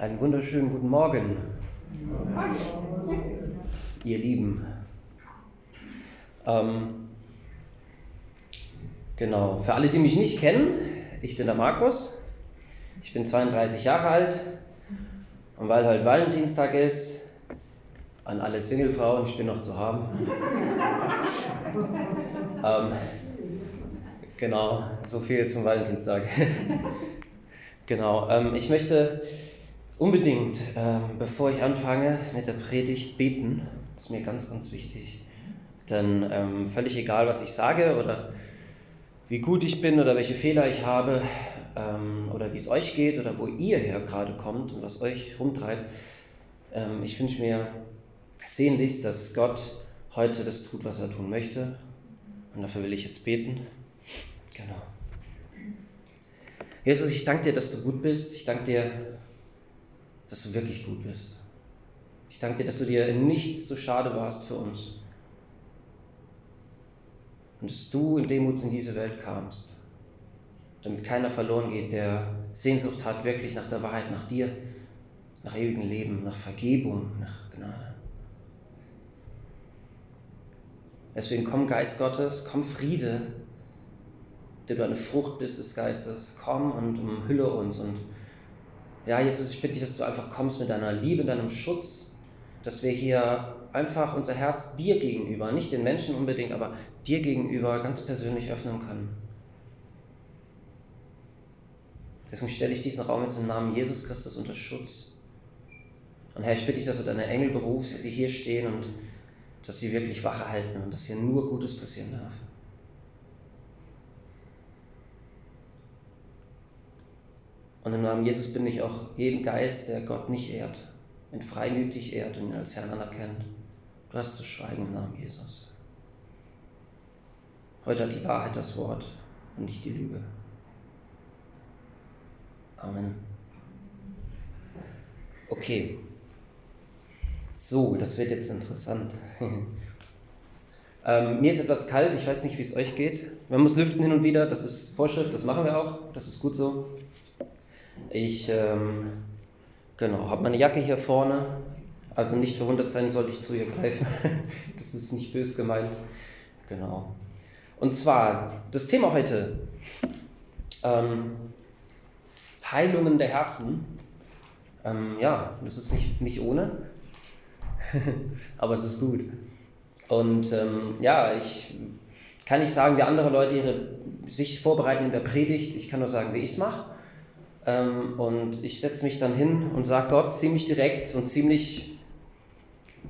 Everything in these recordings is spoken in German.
Einen wunderschönen guten Morgen, ihr Lieben. Ähm, genau, für alle, die mich nicht kennen, ich bin der Markus, ich bin 32 Jahre alt und weil heute Valentinstag ist, an alle Singlefrauen, ich bin noch zu haben. ähm, genau, so viel zum Valentinstag. genau, ähm, ich möchte unbedingt, ähm, bevor ich anfange mit der Predigt, beten. Das ist mir ganz, ganz wichtig. Denn ähm, völlig egal, was ich sage oder wie gut ich bin oder welche Fehler ich habe ähm, oder wie es euch geht oder wo ihr her gerade kommt und was euch rumtreibt, ähm, ich wünsche mir sehnlichst, dass Gott heute das tut, was er tun möchte. Und dafür will ich jetzt beten. Genau. Jesus, ich danke dir, dass du gut bist. Ich danke dir, dass du wirklich gut bist. Ich danke dir, dass du dir in nichts zu schade warst für uns. Und dass du in Demut in diese Welt kamst, damit keiner verloren geht, der Sehnsucht hat wirklich nach der Wahrheit, nach dir, nach ewigem Leben, nach Vergebung, nach Gnade. Deswegen komm Geist Gottes, komm Friede, der du eine Frucht bist des Geistes, komm und umhülle uns und ja, Jesus, ich bitte dich, dass du einfach kommst mit deiner Liebe, deinem Schutz, dass wir hier einfach unser Herz dir gegenüber, nicht den Menschen unbedingt, aber dir gegenüber ganz persönlich öffnen können. Deswegen stelle ich diesen Raum jetzt im Namen Jesus Christus unter Schutz. Und Herr, ich bitte dich, dass du deine Engel berufst, dass sie hier stehen und dass sie wirklich Wache halten und dass hier nur Gutes passieren darf. Und im Namen Jesus bin ich auch jeden Geist, der Gott nicht ehrt, ihn freimütig ehrt und ihn als Herrn anerkennt. Du hast zu schweigen im Namen Jesus. Heute hat die Wahrheit das Wort und nicht die Lüge. Amen. Okay. So, das wird jetzt interessant. ähm, mir ist etwas kalt, ich weiß nicht, wie es euch geht. Man muss lüften hin und wieder, das ist Vorschrift, das machen wir auch, das ist gut so. Ich ähm, genau, habe meine Jacke hier vorne. Also nicht verwundert sein, sollte ich zu ihr greifen. das ist nicht bös gemeint. Genau. Und zwar das Thema heute: ähm, Heilungen der Herzen. Ähm, ja, das ist nicht, nicht ohne, aber es ist gut. Und ähm, ja, ich kann nicht sagen, wie andere Leute ihre, sich vorbereiten in der Predigt. Ich kann nur sagen, wie ich es mache. Ähm, und ich setze mich dann hin und sage Gott ziemlich direkt und ziemlich,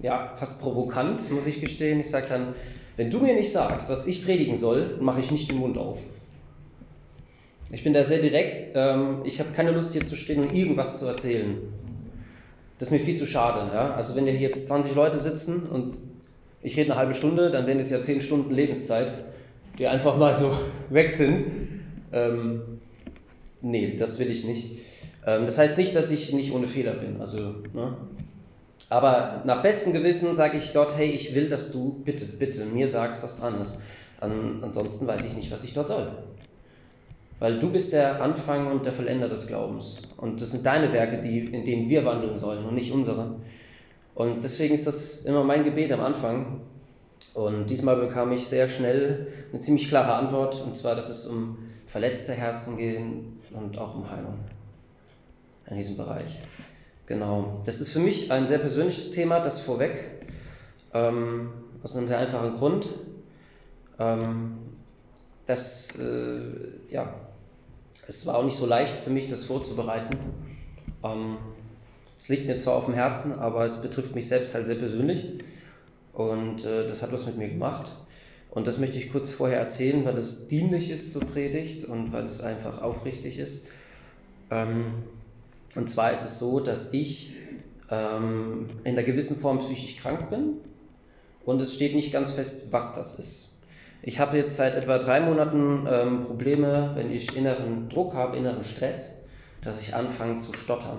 ja, fast provokant, muss ich gestehen. Ich sage dann, wenn du mir nicht sagst, was ich predigen soll, mache ich nicht den Mund auf. Ich bin da sehr direkt. Ähm, ich habe keine Lust hier zu stehen und irgendwas zu erzählen. Das ist mir viel zu schade. Ja? Also wenn hier jetzt 20 Leute sitzen und ich rede eine halbe Stunde, dann wären es ja 10 Stunden Lebenszeit, die einfach mal so weg sind. Ähm, Nee, das will ich nicht. Ähm, das heißt nicht, dass ich nicht ohne Fehler bin. Also, ne? Aber nach bestem Gewissen sage ich Gott, hey, ich will, dass du bitte, bitte mir sagst, was dran ist. An, ansonsten weiß ich nicht, was ich dort soll. Weil du bist der Anfang und der Vollender des Glaubens. Und das sind deine Werke, die, in denen wir wandeln sollen und nicht unsere. Und deswegen ist das immer mein Gebet am Anfang. Und diesmal bekam ich sehr schnell eine ziemlich klare Antwort, und zwar, dass es um verletzte Herzen gehen und auch um Heilung in diesem Bereich. Genau, das ist für mich ein sehr persönliches Thema, das vorweg, ähm, aus einem sehr einfachen Grund. Ähm, das, äh, ja, es war auch nicht so leicht für mich, das vorzubereiten. Ähm, es liegt mir zwar auf dem Herzen, aber es betrifft mich selbst halt sehr persönlich und äh, das hat was mit mir gemacht. Und das möchte ich kurz vorher erzählen, weil es dienlich ist zur Predigt und weil es einfach aufrichtig ist. Ähm, und zwar ist es so, dass ich ähm, in einer gewissen Form psychisch krank bin und es steht nicht ganz fest, was das ist. Ich habe jetzt seit etwa drei Monaten ähm, Probleme, wenn ich inneren Druck habe, inneren Stress, dass ich anfange zu stottern.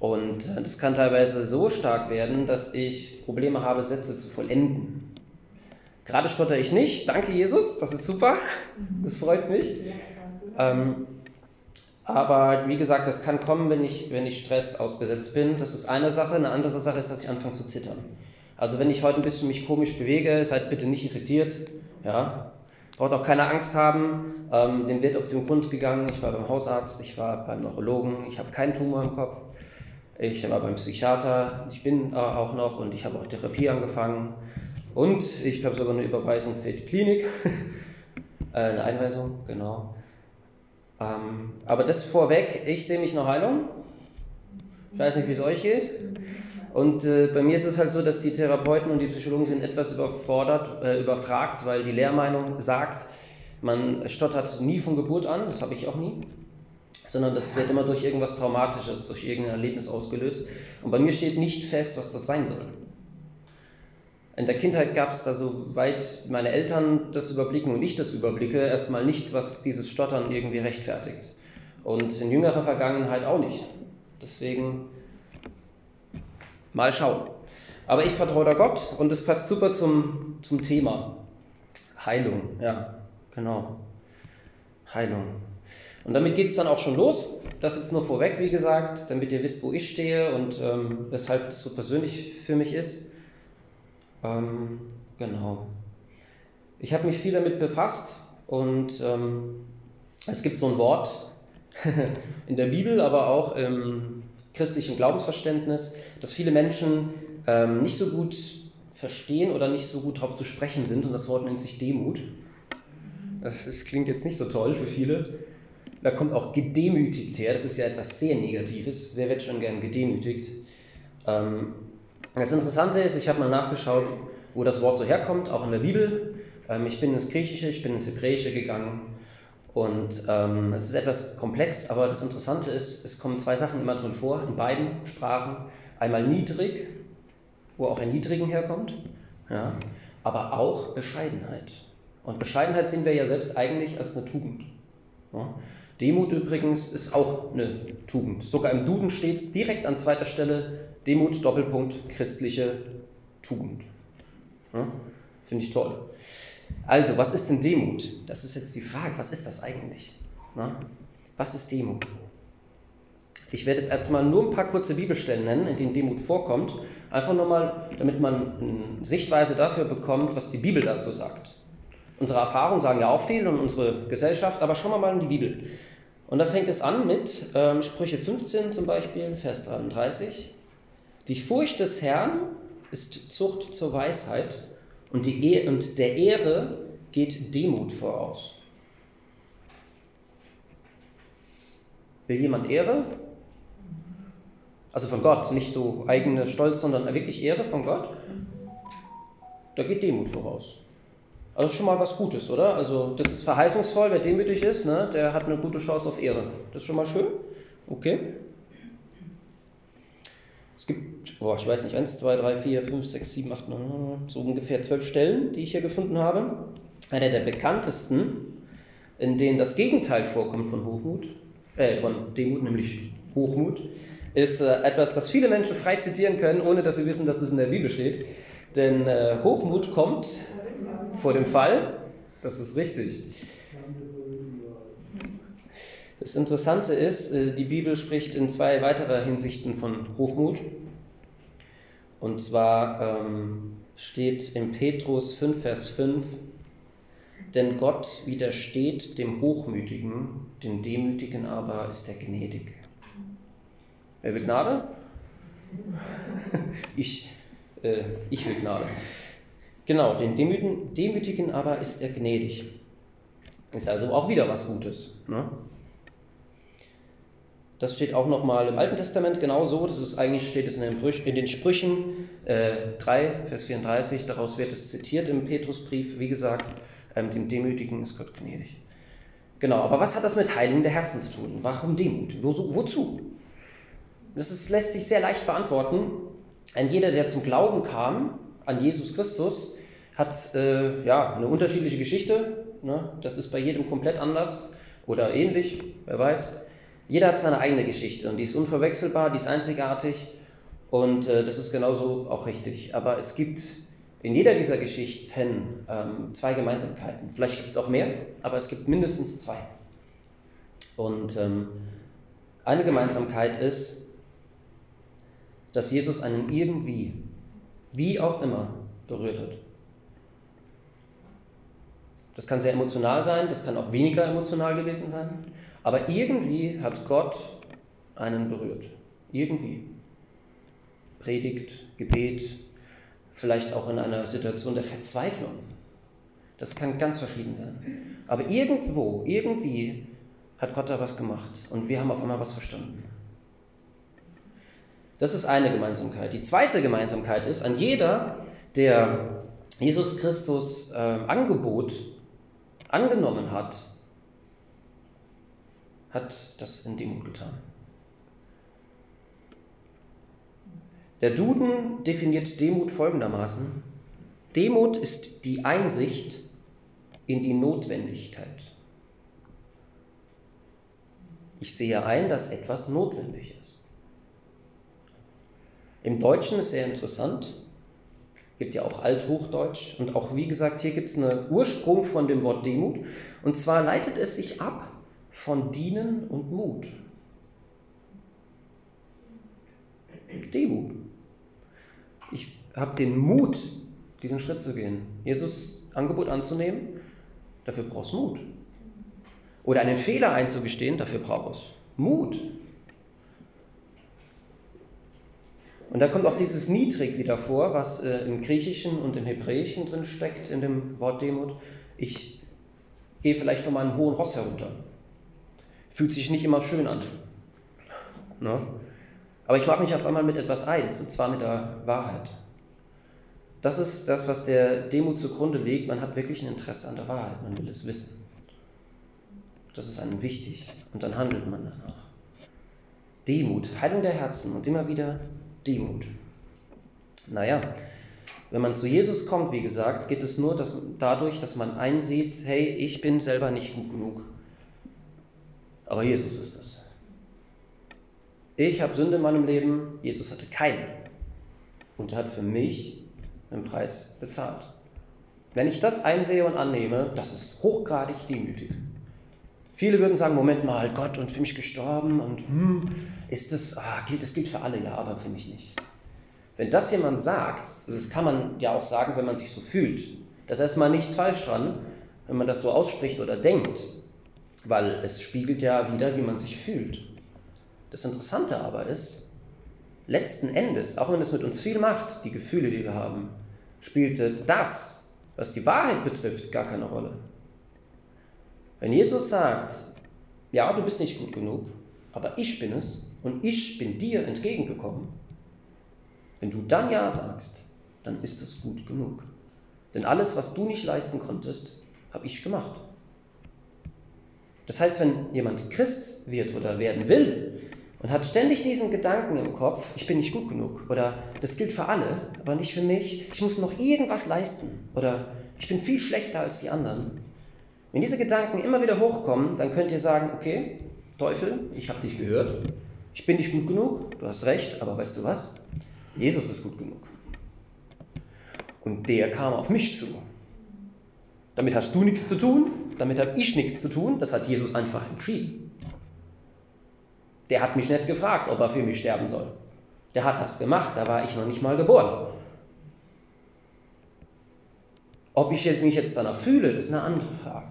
Und äh, das kann teilweise so stark werden, dass ich Probleme habe, Sätze zu vollenden. Gerade stotter ich nicht, danke Jesus, das ist super, das freut mich. Ähm, Aber wie gesagt, das kann kommen, wenn ich, wenn ich Stress ausgesetzt bin. Das ist eine Sache. Eine andere Sache ist, dass ich anfange zu zittern. Also wenn ich heute ein bisschen mich komisch bewege, seid bitte nicht irritiert. Ja, braucht auch keine Angst haben. Ähm, dem wird auf den Grund gegangen. Ich war beim Hausarzt, ich war beim Neurologen, ich habe keinen Tumor im Kopf. Ich war beim Psychiater, ich bin auch noch und ich habe auch Therapie angefangen. Und ich habe sogar eine Überweisung für die Klinik. äh, eine Einweisung, genau. Ähm, aber das vorweg, ich sehe mich noch Heilung. Ich weiß nicht, wie es euch geht. Und äh, bei mir ist es halt so, dass die Therapeuten und die Psychologen sind etwas überfordert, äh, überfragt, weil die Lehrmeinung sagt, man stottert nie von Geburt an, das habe ich auch nie, sondern das wird immer durch irgendwas Traumatisches, durch irgendein Erlebnis ausgelöst. Und bei mir steht nicht fest, was das sein soll. In der Kindheit gab es da, soweit meine Eltern das überblicken und ich das überblicke, erstmal nichts, was dieses Stottern irgendwie rechtfertigt. Und in jüngerer Vergangenheit auch nicht. Deswegen mal schauen. Aber ich vertraue da Gott und das passt super zum, zum Thema. Heilung, ja, genau. Heilung. Und damit geht es dann auch schon los. Das jetzt nur vorweg, wie gesagt, damit ihr wisst, wo ich stehe und ähm, weshalb das so persönlich für mich ist. Ähm, genau. Ich habe mich viel damit befasst und ähm, es gibt so ein Wort in der Bibel, aber auch im christlichen Glaubensverständnis, dass viele Menschen ähm, nicht so gut verstehen oder nicht so gut darauf zu sprechen sind und das Wort nennt sich Demut. Das, das klingt jetzt nicht so toll für viele. Da kommt auch gedemütigt her, das ist ja etwas sehr Negatives. Wer wird schon gern gedemütigt? Ähm, das Interessante ist, ich habe mal nachgeschaut, wo das Wort so herkommt, auch in der Bibel. Ähm, ich bin ins Griechische, ich bin ins Hebräische gegangen und ähm, es ist etwas komplex, aber das Interessante ist, es kommen zwei Sachen immer drin vor, in beiden Sprachen. Einmal niedrig, wo auch ein Niedrigen herkommt, ja, aber auch Bescheidenheit. Und Bescheidenheit sehen wir ja selbst eigentlich als eine Tugend. Ja. Demut übrigens ist auch eine Tugend. Sogar im Duden steht es direkt an zweiter Stelle Demut, Doppelpunkt, christliche Tugend. Ja, Finde ich toll. Also, was ist denn Demut? Das ist jetzt die Frage, was ist das eigentlich? Na? Was ist Demut? Ich werde jetzt erstmal nur ein paar kurze Bibelstellen nennen, in denen Demut vorkommt. Einfach nur mal, damit man eine Sichtweise dafür bekommt, was die Bibel dazu sagt. Unsere Erfahrungen sagen ja auch viel und unsere Gesellschaft, aber schauen wir mal in die Bibel. Und da fängt es an mit ähm, Sprüche 15 zum Beispiel, Vers 33. Die Furcht des Herrn ist Zucht zur Weisheit und, die e und der Ehre geht Demut voraus. Will jemand Ehre? Also von Gott, nicht so eigene Stolz, sondern wirklich Ehre von Gott? Da geht Demut voraus. Also schon mal was Gutes, oder? Also das ist verheißungsvoll, wer demütig ist, ne, der hat eine gute Chance auf Ehre. Das ist schon mal schön. Okay. Es gibt, boah, ich weiß nicht, 1, 2, 3, 4, 5, 6, 7, 8, 9, so ungefähr zwölf Stellen, die ich hier gefunden habe. Einer der bekanntesten, in denen das Gegenteil vorkommt von Hochmut, äh, von Demut, nämlich Hochmut, ist äh, etwas, das viele Menschen frei zitieren können, ohne dass sie wissen, dass es in der Bibel steht. Denn äh, Hochmut kommt vor dem Fall, das ist richtig. Das Interessante ist, äh, die Bibel spricht in zwei weiterer Hinsichten von Hochmut. Und zwar ähm, steht in Petrus 5, Vers 5, denn Gott widersteht dem Hochmütigen, dem Demütigen aber ist er gnädig. Wer will Gnade? ich, äh, ich will Gnade. Genau, den Demütigen aber ist er gnädig. Ist also auch wieder was Gutes. Ne? Das steht auch nochmal im Alten Testament genauso. Das ist eigentlich steht es in den, Brüch, in den Sprüchen äh, 3, Vers 34. Daraus wird es zitiert im Petrusbrief. Wie gesagt, ähm, dem Demütigen ist Gott gnädig. Genau, aber was hat das mit Heiligen der Herzen zu tun? Warum Demut? Wo, wozu? Das ist, lässt sich sehr leicht beantworten. Ein jeder, der zum Glauben kam an Jesus Christus, hat äh, ja, eine unterschiedliche Geschichte. Ne? Das ist bei jedem komplett anders oder ähnlich, wer weiß. Jeder hat seine eigene Geschichte und die ist unverwechselbar, die ist einzigartig und äh, das ist genauso auch richtig. Aber es gibt in jeder dieser Geschichten ähm, zwei Gemeinsamkeiten. Vielleicht gibt es auch mehr, aber es gibt mindestens zwei. Und ähm, Eine Gemeinsamkeit ist, dass Jesus einen irgendwie, wie auch immer, berührt hat. Das kann sehr emotional sein, das kann auch weniger emotional gewesen sein, aber irgendwie hat Gott einen berührt. Irgendwie. Predigt, Gebet, vielleicht auch in einer Situation der Verzweiflung. Das kann ganz verschieden sein. Aber irgendwo, irgendwie hat Gott da was gemacht und wir haben auf einmal was verstanden. Das ist eine Gemeinsamkeit. Die zweite Gemeinsamkeit ist, an jeder, der Jesus Christus äh, Angebot angenommen hat, hat das in Demut getan. Der Duden definiert Demut folgendermaßen. Demut ist die Einsicht in die Notwendigkeit. Ich sehe ein, dass etwas notwendig ist. Im Deutschen ist sehr interessant. Gibt ja auch Althochdeutsch. Und auch, wie gesagt, hier gibt es einen Ursprung von dem Wort Demut. Und zwar leitet es sich ab von Dienen und Mut. Demut. Ich habe den Mut, diesen Schritt zu gehen. Jesus Angebot anzunehmen, dafür brauchst Mut. Oder einen Fehler einzugestehen, dafür brauchst Mut. Und da kommt auch dieses Niedrig wieder vor, was äh, im Griechischen und im Hebräischen drin steckt, in dem Wort Demut. Ich gehe vielleicht von meinem hohen Ross herunter. Fühlt sich nicht immer schön an. Ne? Aber ich mache mich auf einmal mit etwas eins, und zwar mit der Wahrheit. Das ist das, was der Demut zugrunde legt. Man hat wirklich ein Interesse an der Wahrheit, man will es wissen. Das ist einem wichtig und dann handelt man danach. Demut, Heilung der Herzen und immer wieder Demut. Naja, wenn man zu Jesus kommt, wie gesagt, geht es nur dass, dadurch, dass man einsieht, hey, ich bin selber nicht gut genug. Aber Jesus ist es. Ich habe Sünde in meinem Leben, Jesus hatte keine. Und er hat für mich einen Preis bezahlt. Wenn ich das einsehe und annehme, das ist hochgradig demütig. Viele würden sagen, Moment mal, Gott und für mich gestorben und hm, ist das, ah, gilt, das gilt für alle, ja, aber für mich nicht. Wenn das jemand sagt, das kann man ja auch sagen, wenn man sich so fühlt, da ist erstmal nichts falsch dran, wenn man das so ausspricht oder denkt, weil es spiegelt ja wieder, wie man sich fühlt. Das Interessante aber ist, letzten Endes, auch wenn es mit uns viel macht, die Gefühle, die wir haben, spielte das, was die Wahrheit betrifft, gar keine Rolle. Wenn Jesus sagt, ja, du bist nicht gut genug, aber ich bin es und ich bin dir entgegengekommen, wenn du dann Ja sagst, dann ist es gut genug. Denn alles, was du nicht leisten konntest, habe ich gemacht. Das heißt, wenn jemand Christ wird oder werden will und hat ständig diesen Gedanken im Kopf, ich bin nicht gut genug oder das gilt für alle, aber nicht für mich, ich muss noch irgendwas leisten oder ich bin viel schlechter als die anderen, wenn diese Gedanken immer wieder hochkommen, dann könnt ihr sagen, okay, Teufel, ich habe dich gehört, ich bin nicht gut genug, du hast recht, aber weißt du was? Jesus ist gut genug. Und der kam auf mich zu. Damit hast du nichts zu tun, damit habe ich nichts zu tun, das hat Jesus einfach entschieden. Der hat mich nicht gefragt, ob er für mich sterben soll. Der hat das gemacht, da war ich noch nicht mal geboren. Ob ich mich jetzt danach fühle, das ist eine andere Frage.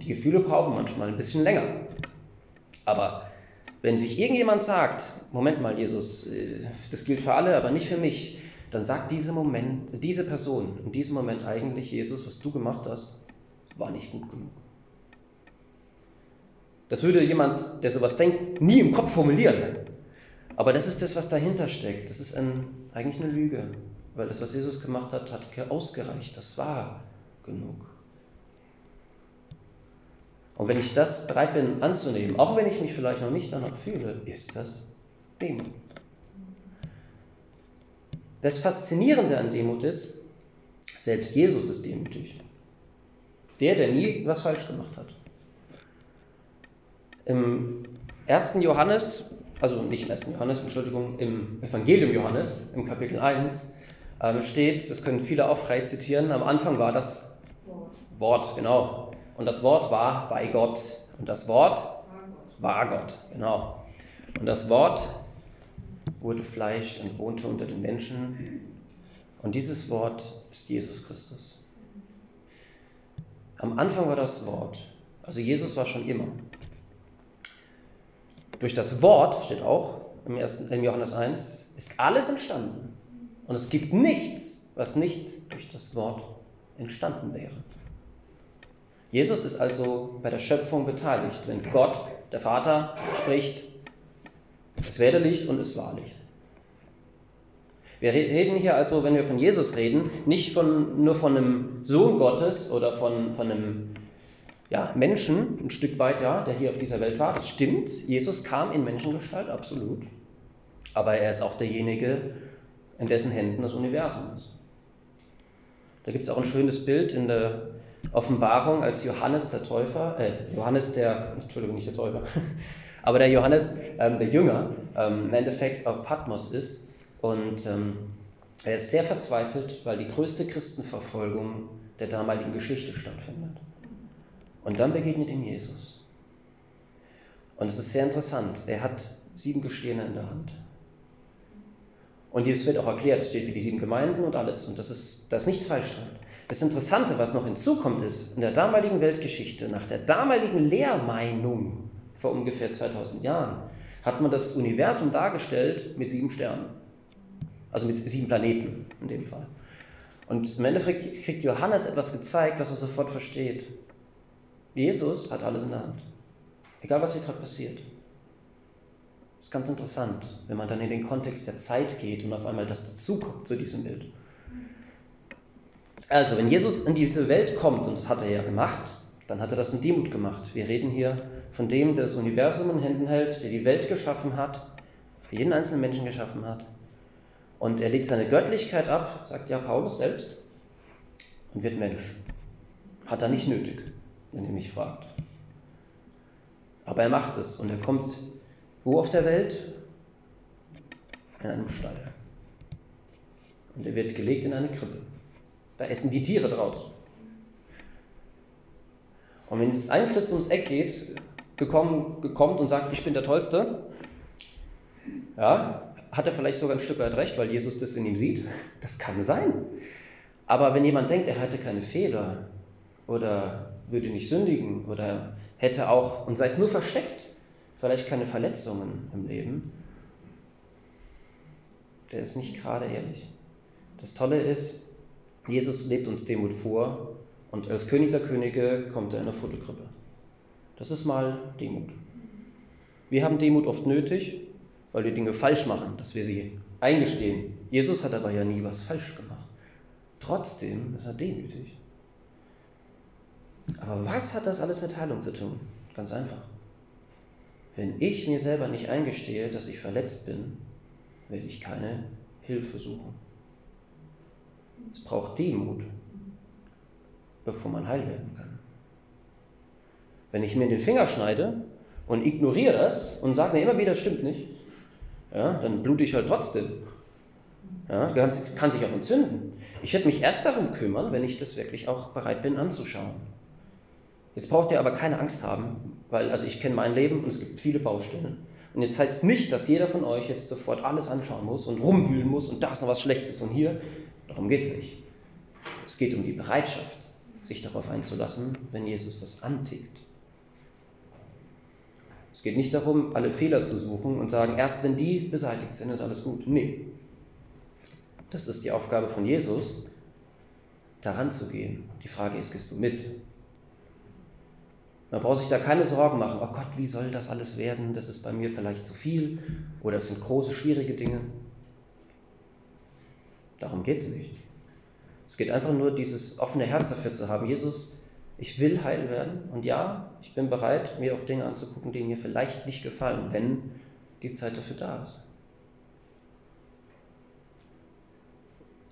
Die Gefühle brauchen manchmal ein bisschen länger. Aber wenn sich irgendjemand sagt, Moment mal, Jesus, äh, das gilt für alle, aber nicht für mich, dann sagt diese, Moment, diese Person in diesem Moment eigentlich, Jesus, was du gemacht hast, war nicht gut genug. Das würde jemand, der sowas denkt, nie im Kopf formulieren. Aber das ist das, was dahinter steckt. Das ist ein, eigentlich eine Lüge. Weil das, was Jesus gemacht hat, hat ausgereicht. Das war genug. Und wenn ich das bereit bin anzunehmen, auch wenn ich mich vielleicht noch nicht danach fühle, ist das Demut. Das Faszinierende an Demut ist, selbst Jesus ist demütig. Der, der nie was falsch gemacht hat. Im 1. Johannes, also nicht im 1. Johannes, Entschuldigung, im Evangelium Johannes, im Kapitel 1, ähm, steht, das können viele auch frei zitieren, am Anfang war das Wort, Wort genau. Und das Wort war bei Gott. Und das Wort war Gott, genau. Und das Wort wurde Fleisch und wohnte unter den Menschen. Und dieses Wort ist Jesus Christus. Am Anfang war das Wort. Also Jesus war schon immer. Durch das Wort, steht auch im, ersten, im Johannes 1, ist alles entstanden. Und es gibt nichts, was nicht durch das Wort entstanden wäre. Jesus ist also bei der Schöpfung beteiligt, wenn Gott, der Vater, spricht, es werde Licht und es war Licht. Wir reden hier also, wenn wir von Jesus reden, nicht von, nur von einem Sohn Gottes oder von, von einem ja, Menschen ein Stück weiter, der hier auf dieser Welt war. Das stimmt, Jesus kam in Menschengestalt, absolut. Aber er ist auch derjenige, in dessen Händen das Universum ist. Da gibt es auch ein schönes Bild in der Offenbarung, als Johannes der Täufer, äh, Johannes der, Entschuldigung, nicht der Täufer, aber der Johannes, ähm, der Jünger, ähm, im Endeffekt auf Patmos ist und ähm, er ist sehr verzweifelt, weil die größte Christenverfolgung der damaligen Geschichte stattfindet. Und dann begegnet ihm Jesus. Und es ist sehr interessant. Er hat sieben Gestirne in der Hand. Und dies wird auch erklärt, es steht für die sieben Gemeinden und alles. Und das ist, da ist nichts falsch dran. Das Interessante, was noch hinzukommt, ist, in der damaligen Weltgeschichte, nach der damaligen Lehrmeinung vor ungefähr 2000 Jahren, hat man das Universum dargestellt mit sieben Sternen. Also mit sieben Planeten in dem Fall. Und im Endeffekt kriegt Johannes etwas gezeigt, das er sofort versteht. Jesus hat alles in der Hand. Egal, was hier gerade passiert. Das ist ganz interessant, wenn man dann in den Kontext der Zeit geht und auf einmal das dazukommt zu diesem Bild. Also, wenn Jesus in diese Welt kommt, und das hat er ja gemacht, dann hat er das in Demut gemacht. Wir reden hier von dem, der das Universum in Händen hält, der die Welt geschaffen hat, für jeden einzelnen Menschen geschaffen hat. Und er legt seine Göttlichkeit ab, sagt ja Paulus selbst, und wird Mensch. Hat er nicht nötig wenn ihr mich fragt. Aber er macht es und er kommt wo auf der Welt? In einem Stall. Und er wird gelegt in eine Krippe. Da essen die Tiere draus. Und wenn jetzt ein Christ ums Eck geht, gekommen, kommt und sagt, ich bin der Tollste, ja, hat er vielleicht sogar ein Stück weit recht, weil Jesus das in ihm sieht. Das kann sein. Aber wenn jemand denkt, er hatte keine Fehler oder würde nicht sündigen oder hätte auch, und sei es nur versteckt, vielleicht keine Verletzungen im Leben, der ist nicht gerade ehrlich. Das Tolle ist, Jesus lebt uns Demut vor und als König der Könige kommt er in eine Fotogrippe. Das ist mal Demut. Wir haben Demut oft nötig, weil wir Dinge falsch machen, dass wir sie eingestehen. Jesus hat aber ja nie was falsch gemacht. Trotzdem ist er demütig. Aber was hat das alles mit Heilung zu tun? Ganz einfach. Wenn ich mir selber nicht eingestehe, dass ich verletzt bin, werde ich keine Hilfe suchen. Es braucht Demut, bevor man heil werden kann. Wenn ich mir den Finger schneide und ignoriere das und sage mir immer wieder, das stimmt nicht, ja, dann blute ich halt trotzdem. Ja, kann, kann sich auch entzünden. Ich werde mich erst darum kümmern, wenn ich das wirklich auch bereit bin anzuschauen. Jetzt braucht ihr aber keine Angst haben, weil also ich kenne mein Leben und es gibt viele Baustellen. Und jetzt heißt nicht, dass jeder von euch jetzt sofort alles anschauen muss und rumwühlen muss und da ist noch was Schlechtes und hier. Darum geht es nicht. Es geht um die Bereitschaft, sich darauf einzulassen, wenn Jesus das antickt. Es geht nicht darum, alle Fehler zu suchen und sagen, erst wenn die beseitigt sind, ist alles gut. Nee. Das ist die Aufgabe von Jesus, daran zu gehen. Die Frage ist, gehst du mit? Man braucht sich da keine Sorgen machen. Oh Gott, wie soll das alles werden? Das ist bei mir vielleicht zu viel oder es sind große, schwierige Dinge. Darum geht es nicht. Es geht einfach nur, dieses offene Herz dafür zu haben. Jesus, ich will heil werden und ja, ich bin bereit, mir auch Dinge anzugucken, die mir vielleicht nicht gefallen, wenn die Zeit dafür da ist.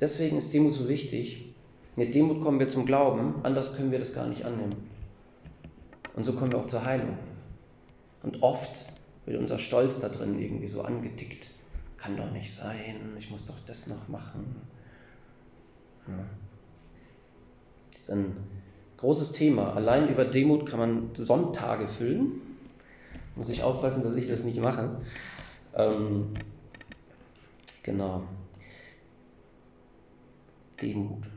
Deswegen ist Demut so wichtig. Mit Demut kommen wir zum Glauben, anders können wir das gar nicht annehmen. Und so kommen wir auch zur Heilung. Und oft wird unser Stolz da drin irgendwie so angetickt. Kann doch nicht sein, ich muss doch das noch machen. Ja. Das ist ein großes Thema. Allein über Demut kann man Sonntage füllen. Muss ich aufpassen, dass ich das nicht mache. Ähm, genau. Demut.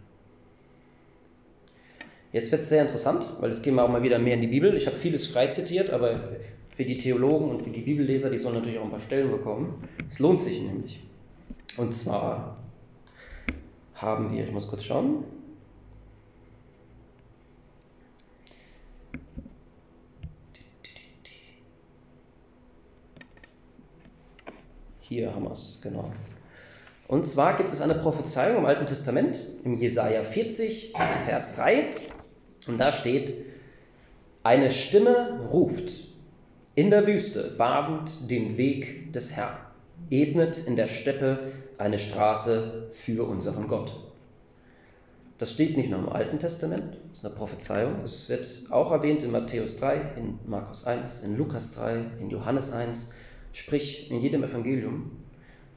Jetzt wird es sehr interessant, weil jetzt gehen wir auch mal wieder mehr in die Bibel. Ich habe vieles frei zitiert, aber für die Theologen und für die Bibelleser, die sollen natürlich auch ein paar Stellen bekommen. Es lohnt sich nämlich. Und zwar haben wir, ich muss kurz schauen, Hier haben wir es, genau. Und zwar gibt es eine Prophezeiung im Alten Testament, im Jesaja 40, Vers 3. Und da steht: Eine Stimme ruft in der Wüste, badend den Weg des Herrn, ebnet in der Steppe eine Straße für unseren Gott. Das steht nicht nur im Alten Testament, das ist eine Prophezeiung. Es wird auch erwähnt in Matthäus 3, in Markus 1, in Lukas 3, in Johannes 1, sprich in jedem Evangelium.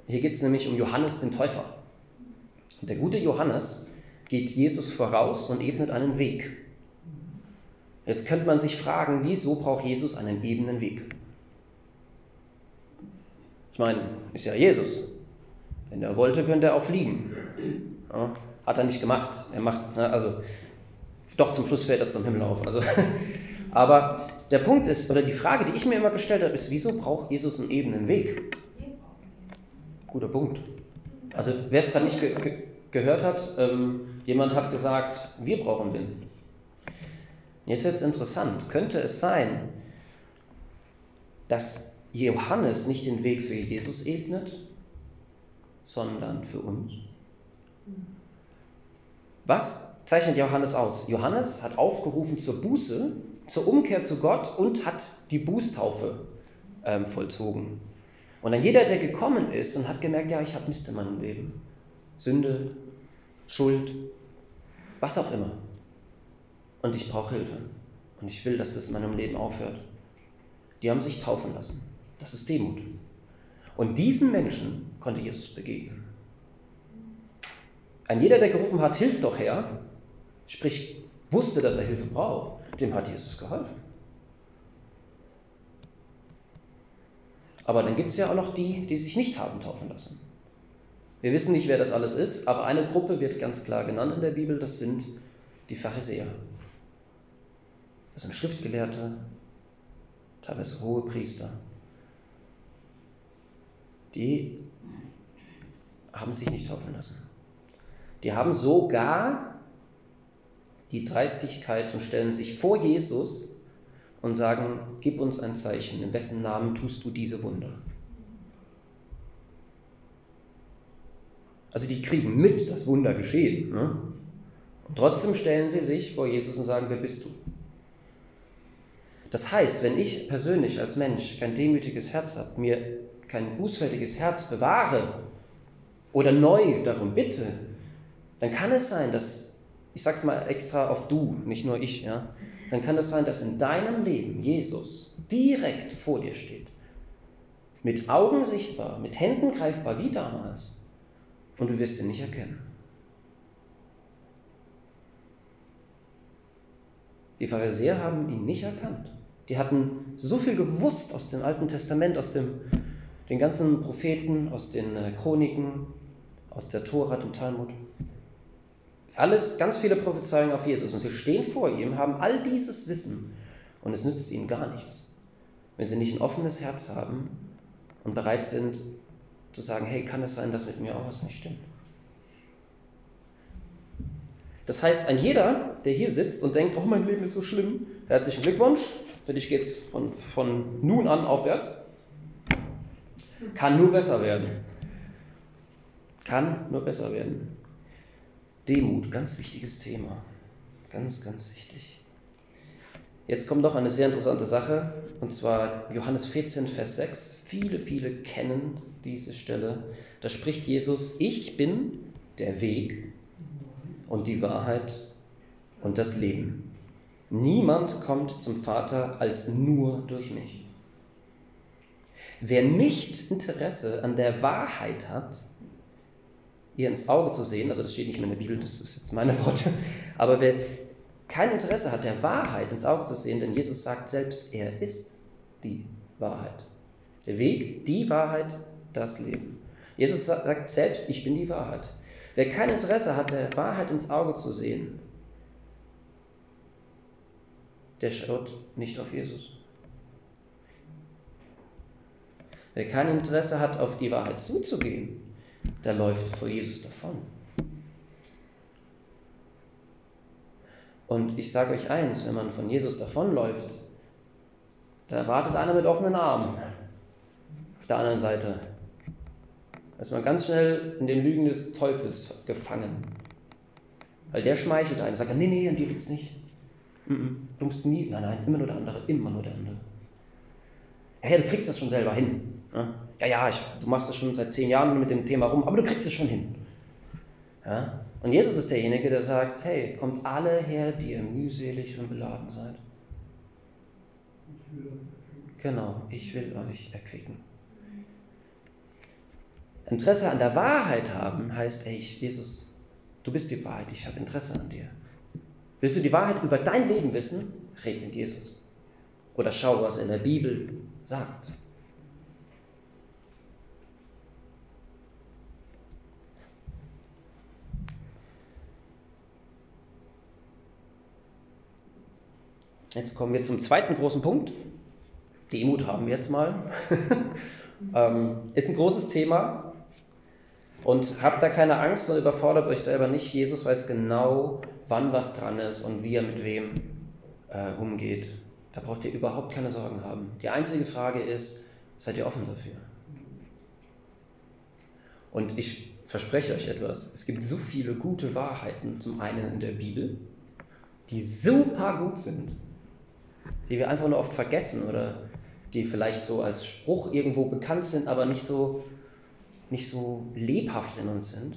Hier geht es nämlich um Johannes den Täufer. Der gute Johannes geht Jesus voraus und ebnet einen Weg. Jetzt könnte man sich fragen, wieso braucht Jesus einen ebenen Weg? Ich meine, ist ja Jesus. Wenn er wollte, könnte er auch fliegen. Ja, hat er nicht gemacht. Er macht, ne, also doch zum Schluss fährt er zum Himmel auf. Also, aber der Punkt ist, oder die Frage, die ich mir immer gestellt habe, ist, wieso braucht Jesus einen ebenen Weg? Guter Punkt. Also wer es gerade nicht ge ge gehört hat, ähm, jemand hat gesagt, wir brauchen den. Jetzt wird es interessant. Könnte es sein, dass Johannes nicht den Weg für Jesus ebnet, sondern für uns? Was zeichnet Johannes aus? Johannes hat aufgerufen zur Buße, zur Umkehr zu Gott und hat die Bußtaufe ähm, vollzogen. Und dann jeder, der gekommen ist und hat gemerkt, ja, ich habe Mist in meinem Leben, Sünde, Schuld, was auch immer. Und ich brauche Hilfe. Und ich will, dass das in meinem Leben aufhört. Die haben sich taufen lassen. Das ist Demut. Und diesen Menschen konnte Jesus begegnen. Ein jeder, der gerufen hat, hilf doch her, sprich, wusste, dass er Hilfe braucht, dem hat Jesus geholfen. Aber dann gibt es ja auch noch die, die sich nicht haben taufen lassen. Wir wissen nicht, wer das alles ist, aber eine Gruppe wird ganz klar genannt in der Bibel, das sind die Pharisäer. Das sind Schriftgelehrte, teilweise hohe Priester. Die haben sich nicht taufen lassen. Die haben sogar die Dreistigkeit und stellen sich vor Jesus und sagen, gib uns ein Zeichen, in wessen Namen tust du diese Wunder. Also die kriegen mit, das Wunder geschehen. Ne? Und trotzdem stellen sie sich vor Jesus und sagen, wer bist du? Das heißt, wenn ich persönlich als Mensch kein demütiges Herz habe, mir kein bußfertiges Herz bewahre oder neu darum bitte, dann kann es sein, dass, ich sage es mal extra auf du, nicht nur ich, ja, dann kann es sein, dass in deinem Leben Jesus direkt vor dir steht. Mit Augen sichtbar, mit Händen greifbar, wie damals. Und du wirst ihn nicht erkennen. Die Pharisäer haben ihn nicht erkannt. Die hatten so viel gewusst aus dem Alten Testament, aus dem, den ganzen Propheten, aus den äh, Chroniken, aus der Tora, dem Talmud. Alles, ganz viele Prophezeiungen auf Jesus. Und sie stehen vor ihm, haben all dieses Wissen und es nützt ihnen gar nichts, wenn sie nicht ein offenes Herz haben und bereit sind zu sagen, hey, kann es sein, dass mit mir auch was nicht stimmt? Das heißt, ein jeder, der hier sitzt und denkt, oh, mein Leben ist so schlimm, herzlichen Glückwunsch, für dich geht es von, von nun an aufwärts, kann nur besser werden. Kann nur besser werden. Demut, ganz wichtiges Thema. Ganz, ganz wichtig. Jetzt kommt noch eine sehr interessante Sache, und zwar Johannes 14, Vers 6. Viele, viele kennen diese Stelle. Da spricht Jesus, ich bin der Weg und die Wahrheit und das Leben. Niemand kommt zum Vater als nur durch mich. Wer nicht Interesse an der Wahrheit hat, ihr ins Auge zu sehen, also das steht nicht mehr in der Bibel, das ist jetzt meine Worte, aber wer kein Interesse hat, der Wahrheit ins Auge zu sehen, denn Jesus sagt selbst, er ist die Wahrheit. Der Weg, die Wahrheit, das Leben. Jesus sagt selbst, ich bin die Wahrheit. Wer kein Interesse hat, der Wahrheit ins Auge zu sehen, der schaut nicht auf Jesus. Wer kein Interesse hat, auf die Wahrheit zuzugehen, der läuft vor Jesus davon. Und ich sage euch eins, wenn man von Jesus davonläuft, da wartet einer mit offenen Armen. Auf der anderen Seite ist man ganz schnell in den Lügen des Teufels gefangen. Weil der schmeichelt einen, sagt, nee, nee, an dir liegt es nicht. Du musst nie, nein, nein, immer nur der andere, immer nur der andere. Ja, du kriegst das schon selber hin. Ja, ja, ich, du machst das schon seit zehn Jahren mit dem Thema rum, aber du kriegst es schon hin. Ja? Und Jesus ist derjenige, der sagt, hey, kommt alle her, die ihr mühselig und beladen seid. Genau, ich will euch erquicken. Interesse an der Wahrheit haben heißt, ey, Jesus, du bist die Wahrheit, ich habe Interesse an dir. Willst du die Wahrheit über dein Leben wissen? Red mit Jesus. Oder schau, was in der Bibel sagt. Jetzt kommen wir zum zweiten großen Punkt. Demut haben wir jetzt mal. ähm, ist ein großes Thema. Und habt da keine Angst und überfordert euch selber nicht. Jesus weiß genau, wann was dran ist und wie er mit wem äh, umgeht. Da braucht ihr überhaupt keine Sorgen haben. Die einzige Frage ist, seid ihr offen dafür? Und ich verspreche euch etwas. Es gibt so viele gute Wahrheiten, zum einen in der Bibel, die super gut sind die wir einfach nur oft vergessen oder die vielleicht so als Spruch irgendwo bekannt sind, aber nicht so, nicht so lebhaft in uns sind.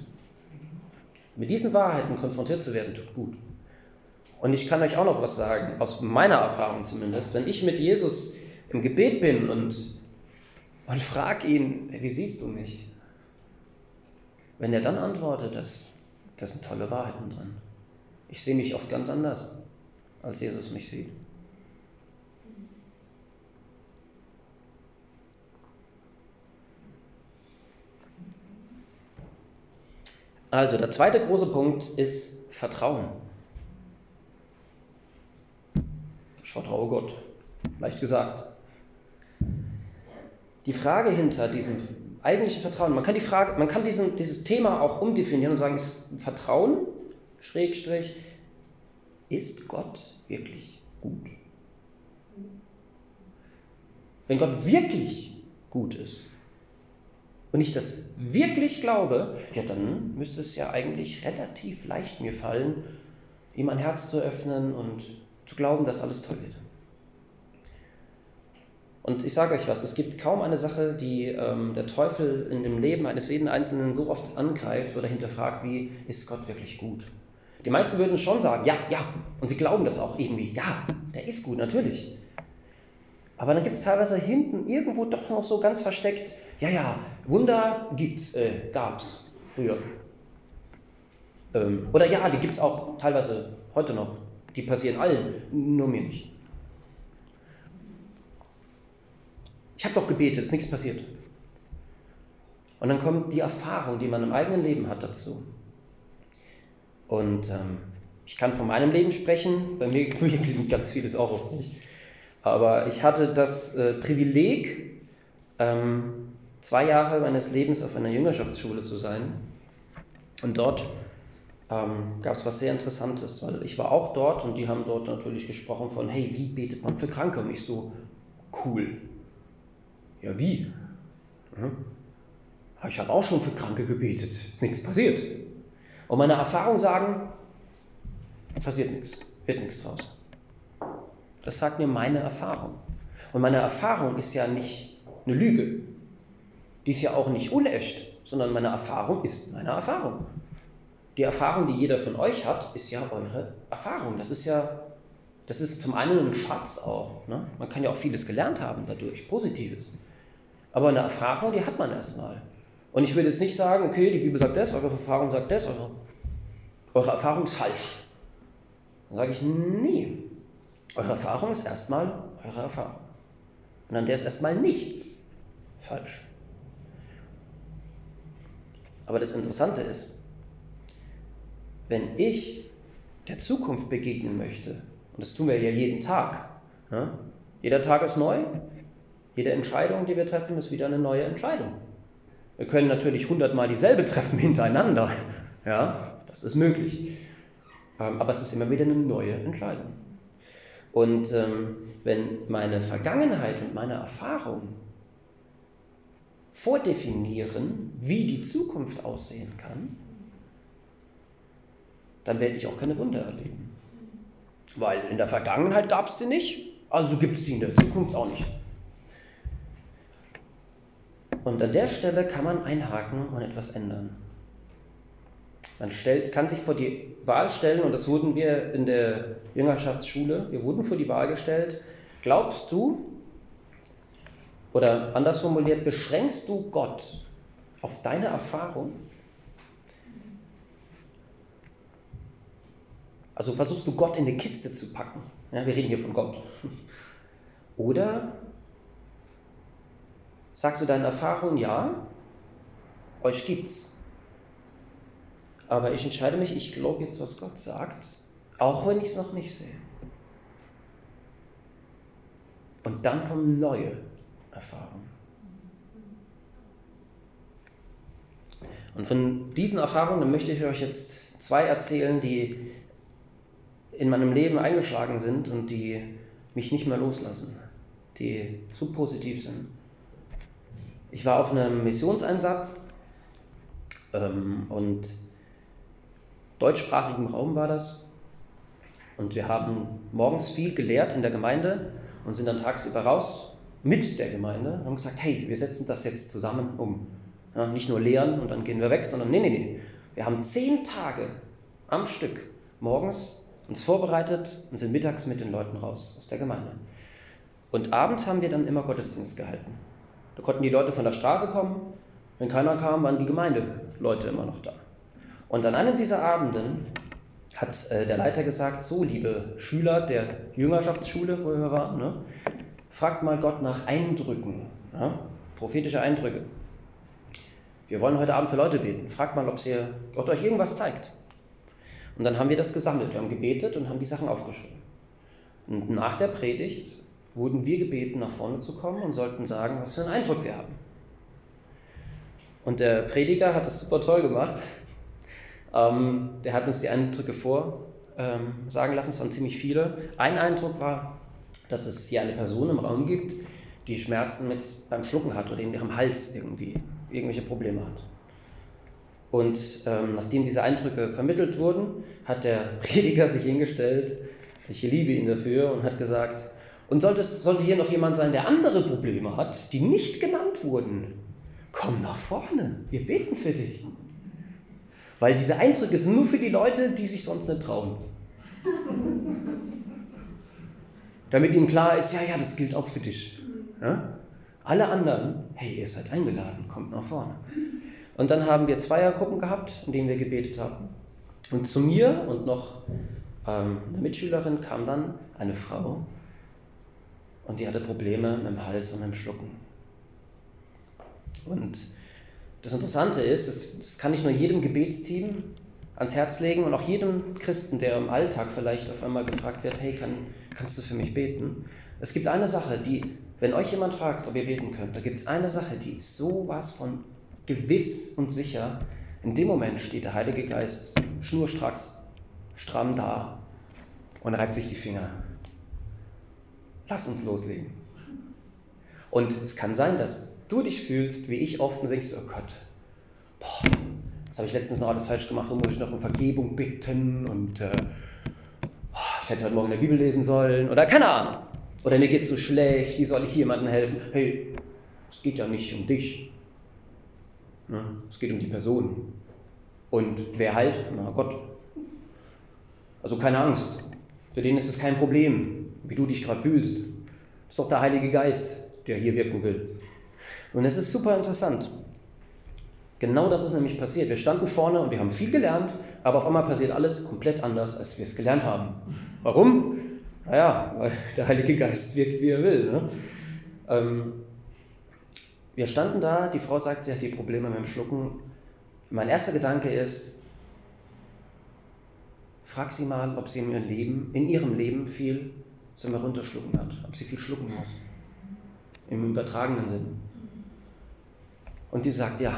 Mit diesen Wahrheiten konfrontiert zu werden, tut gut. Und ich kann euch auch noch was sagen, aus meiner Erfahrung zumindest. Wenn ich mit Jesus im Gebet bin und, und frage ihn, wie siehst du mich? Wenn er dann antwortet, das, das sind tolle Wahrheiten drin. Ich sehe mich oft ganz anders, als Jesus mich sieht. Also der zweite große Punkt ist Vertrauen. Ich vertraue Gott. Leicht gesagt. Die Frage hinter diesem eigentlichen Vertrauen, man kann, die Frage, man kann diesen, dieses Thema auch umdefinieren und sagen, ist Vertrauen, Schrägstrich, ist Gott wirklich gut? Wenn Gott wirklich gut ist, und ich das wirklich glaube, ja, dann müsste es ja eigentlich relativ leicht mir fallen, ihm mein Herz zu öffnen und zu glauben, dass alles toll wird. Und ich sage euch was, es gibt kaum eine Sache, die ähm, der Teufel in dem Leben eines jeden Einzelnen so oft angreift oder hinterfragt, wie ist Gott wirklich gut? Die meisten würden schon sagen, ja, ja, und sie glauben das auch irgendwie, ja, der ist gut, natürlich. Aber dann gibt es teilweise hinten irgendwo doch noch so ganz versteckt, ja, ja, Wunder gibt's, äh, gab's früher. Ähm, oder ja, die gibt es auch teilweise heute noch. Die passieren allen, nur mir nicht. Ich habe doch gebetet, ist nichts passiert. Und dann kommt die Erfahrung, die man im eigenen Leben hat dazu. Und ähm, ich kann von meinem Leben sprechen, bei mir, klingt ganz vieles auch auf mich. Aber ich hatte das äh, Privileg, ähm, zwei Jahre meines Lebens auf einer Jüngerschaftsschule zu sein. Und dort ähm, gab es was sehr Interessantes, weil ich war auch dort und die haben dort natürlich gesprochen von, hey, wie betet man für Kranke? Und ich so, cool. Ja, wie? Mhm. Ich habe auch schon für Kranke gebetet, ist nichts passiert. Und meine Erfahrungen sagen, passiert nichts, wird nichts draus. Das sagt mir meine Erfahrung. Und meine Erfahrung ist ja nicht eine Lüge. Die ist ja auch nicht unecht, sondern meine Erfahrung ist meine Erfahrung. Die Erfahrung, die jeder von euch hat, ist ja eure Erfahrung. Das ist ja, das ist zum einen ein Schatz auch. Ne? Man kann ja auch vieles gelernt haben dadurch, Positives. Aber eine Erfahrung, die hat man erstmal. Und ich würde jetzt nicht sagen, okay, die Bibel sagt das, eure Erfahrung sagt das, eure, eure Erfahrung ist falsch. Dann sage ich, nee, eure Erfahrung ist erstmal eure Erfahrung. Und an der ist erstmal nichts falsch. Aber das Interessante ist, wenn ich der Zukunft begegnen möchte, und das tun wir ja jeden Tag, ja? jeder Tag ist neu, jede Entscheidung, die wir treffen, ist wieder eine neue Entscheidung. Wir können natürlich hundertmal dieselbe treffen hintereinander, ja, das ist möglich. Ähm, aber es ist immer wieder eine neue Entscheidung. Und ähm, wenn meine Vergangenheit und meine Erfahrung vordefinieren, wie die Zukunft aussehen kann, dann werde ich auch keine Wunder erleben. Weil in der Vergangenheit gab es sie nicht, also gibt es sie in der Zukunft auch nicht. Und an der Stelle kann man einhaken und etwas ändern. Man stellt, kann sich vor die Wahl stellen, und das wurden wir in der Jüngerschaftsschule, wir wurden vor die Wahl gestellt, glaubst du, oder anders formuliert, beschränkst du Gott auf deine Erfahrung? Also versuchst du Gott in eine Kiste zu packen. Ja, wir reden hier von Gott. Oder sagst du deine Erfahrung, ja, euch gibt's. Aber ich entscheide mich, ich glaube jetzt, was Gott sagt, auch wenn ich es noch nicht sehe. Und dann kommen neue Erfahrungen. Und von diesen Erfahrungen möchte ich euch jetzt zwei erzählen, die in meinem Leben eingeschlagen sind und die mich nicht mehr loslassen, die so positiv sind. Ich war auf einem Missionseinsatz ähm, und deutschsprachigem Raum war das. Und wir haben morgens viel gelehrt in der Gemeinde und sind dann tagsüber raus mit der Gemeinde und haben gesagt, hey, wir setzen das jetzt zusammen um. Ja, nicht nur lehren und dann gehen wir weg, sondern nee, nee, nee. Wir haben zehn Tage am Stück morgens uns vorbereitet und sind mittags mit den Leuten raus aus der Gemeinde. Und abends haben wir dann immer Gottesdienst gehalten. Da konnten die Leute von der Straße kommen. Wenn keiner kam, waren die Gemeindeleute immer noch da. Und an einem dieser Abenden hat äh, der Leiter gesagt, so liebe Schüler der Jüngerschaftsschule, wo wir waren, ne, fragt mal Gott nach Eindrücken, ja, prophetische Eindrücke. Wir wollen heute Abend für Leute beten. Fragt mal, ob ihr, Gott euch irgendwas zeigt. Und dann haben wir das gesammelt. Wir haben gebetet und haben die Sachen aufgeschrieben. Und nach der Predigt wurden wir gebeten, nach vorne zu kommen und sollten sagen, was für einen Eindruck wir haben. Und der Prediger hat es super toll gemacht. Ähm, der hat uns die Eindrücke vor ähm, lassen, es waren ziemlich viele. Ein Eindruck war, dass es hier eine Person im Raum gibt, die Schmerzen mit beim Schlucken hat oder in ihrem Hals irgendwie irgendwelche Probleme hat. Und ähm, nachdem diese Eindrücke vermittelt wurden, hat der Prediger sich hingestellt, ich liebe ihn dafür, und hat gesagt, und sollte, sollte hier noch jemand sein, der andere Probleme hat, die nicht genannt wurden, komm nach vorne, wir beten für dich. Weil diese Eindrücke sind nur für die Leute, die sich sonst nicht trauen. Damit ihnen klar ist, ja, ja, das gilt auch für dich. Ja? Alle anderen, hey, ihr seid eingeladen, kommt nach vorne. Und dann haben wir Zweiergruppen gehabt, in denen wir gebetet haben. Und zu mir und noch ähm, eine Mitschülerin kam dann eine Frau und die hatte Probleme mit dem Hals und mit dem Schlucken. Und das Interessante ist, das, das kann ich nur jedem Gebetsteam ans Herz legen und auch jedem Christen, der im Alltag vielleicht auf einmal gefragt wird, hey, kann, kannst du für mich beten? Es gibt eine Sache, die, wenn euch jemand fragt, ob ihr beten könnt, da gibt es eine Sache, die ist sowas von gewiss und sicher. In dem Moment steht der Heilige Geist schnurstracks stramm da und reibt sich die Finger. Lass uns loslegen. Und es kann sein, dass du dich fühlst, wie ich oft, und denkst, oh Gott, boah, das habe ich letztens noch alles falsch gemacht, wo muss ich noch um Vergebung bitten und äh, ich hätte heute Morgen in der Bibel lesen sollen oder keine Ahnung. Oder mir geht es so schlecht, wie soll ich jemandem helfen? Hey, es geht ja nicht um dich. Ne? Es geht um die Person. Und wer halt? Na Gott. Also keine Angst. Für den ist es kein Problem, wie du dich gerade fühlst. Das ist doch der Heilige Geist, der hier wirken will. Und es ist super interessant. Genau das ist nämlich passiert. Wir standen vorne und wir haben viel gelernt, aber auf einmal passiert alles komplett anders, als wir es gelernt haben. Warum? Naja, weil der Heilige Geist wirkt, wie er will. Ne? Ähm, wir standen da, die Frau sagt, sie hat die Probleme mit dem Schlucken. Mein erster Gedanke ist, frag sie mal, ob sie in ihrem Leben, in ihrem Leben viel zum Herunterschlucken hat, ob sie viel schlucken muss. Im übertragenen Sinn. Und die sagt, ja.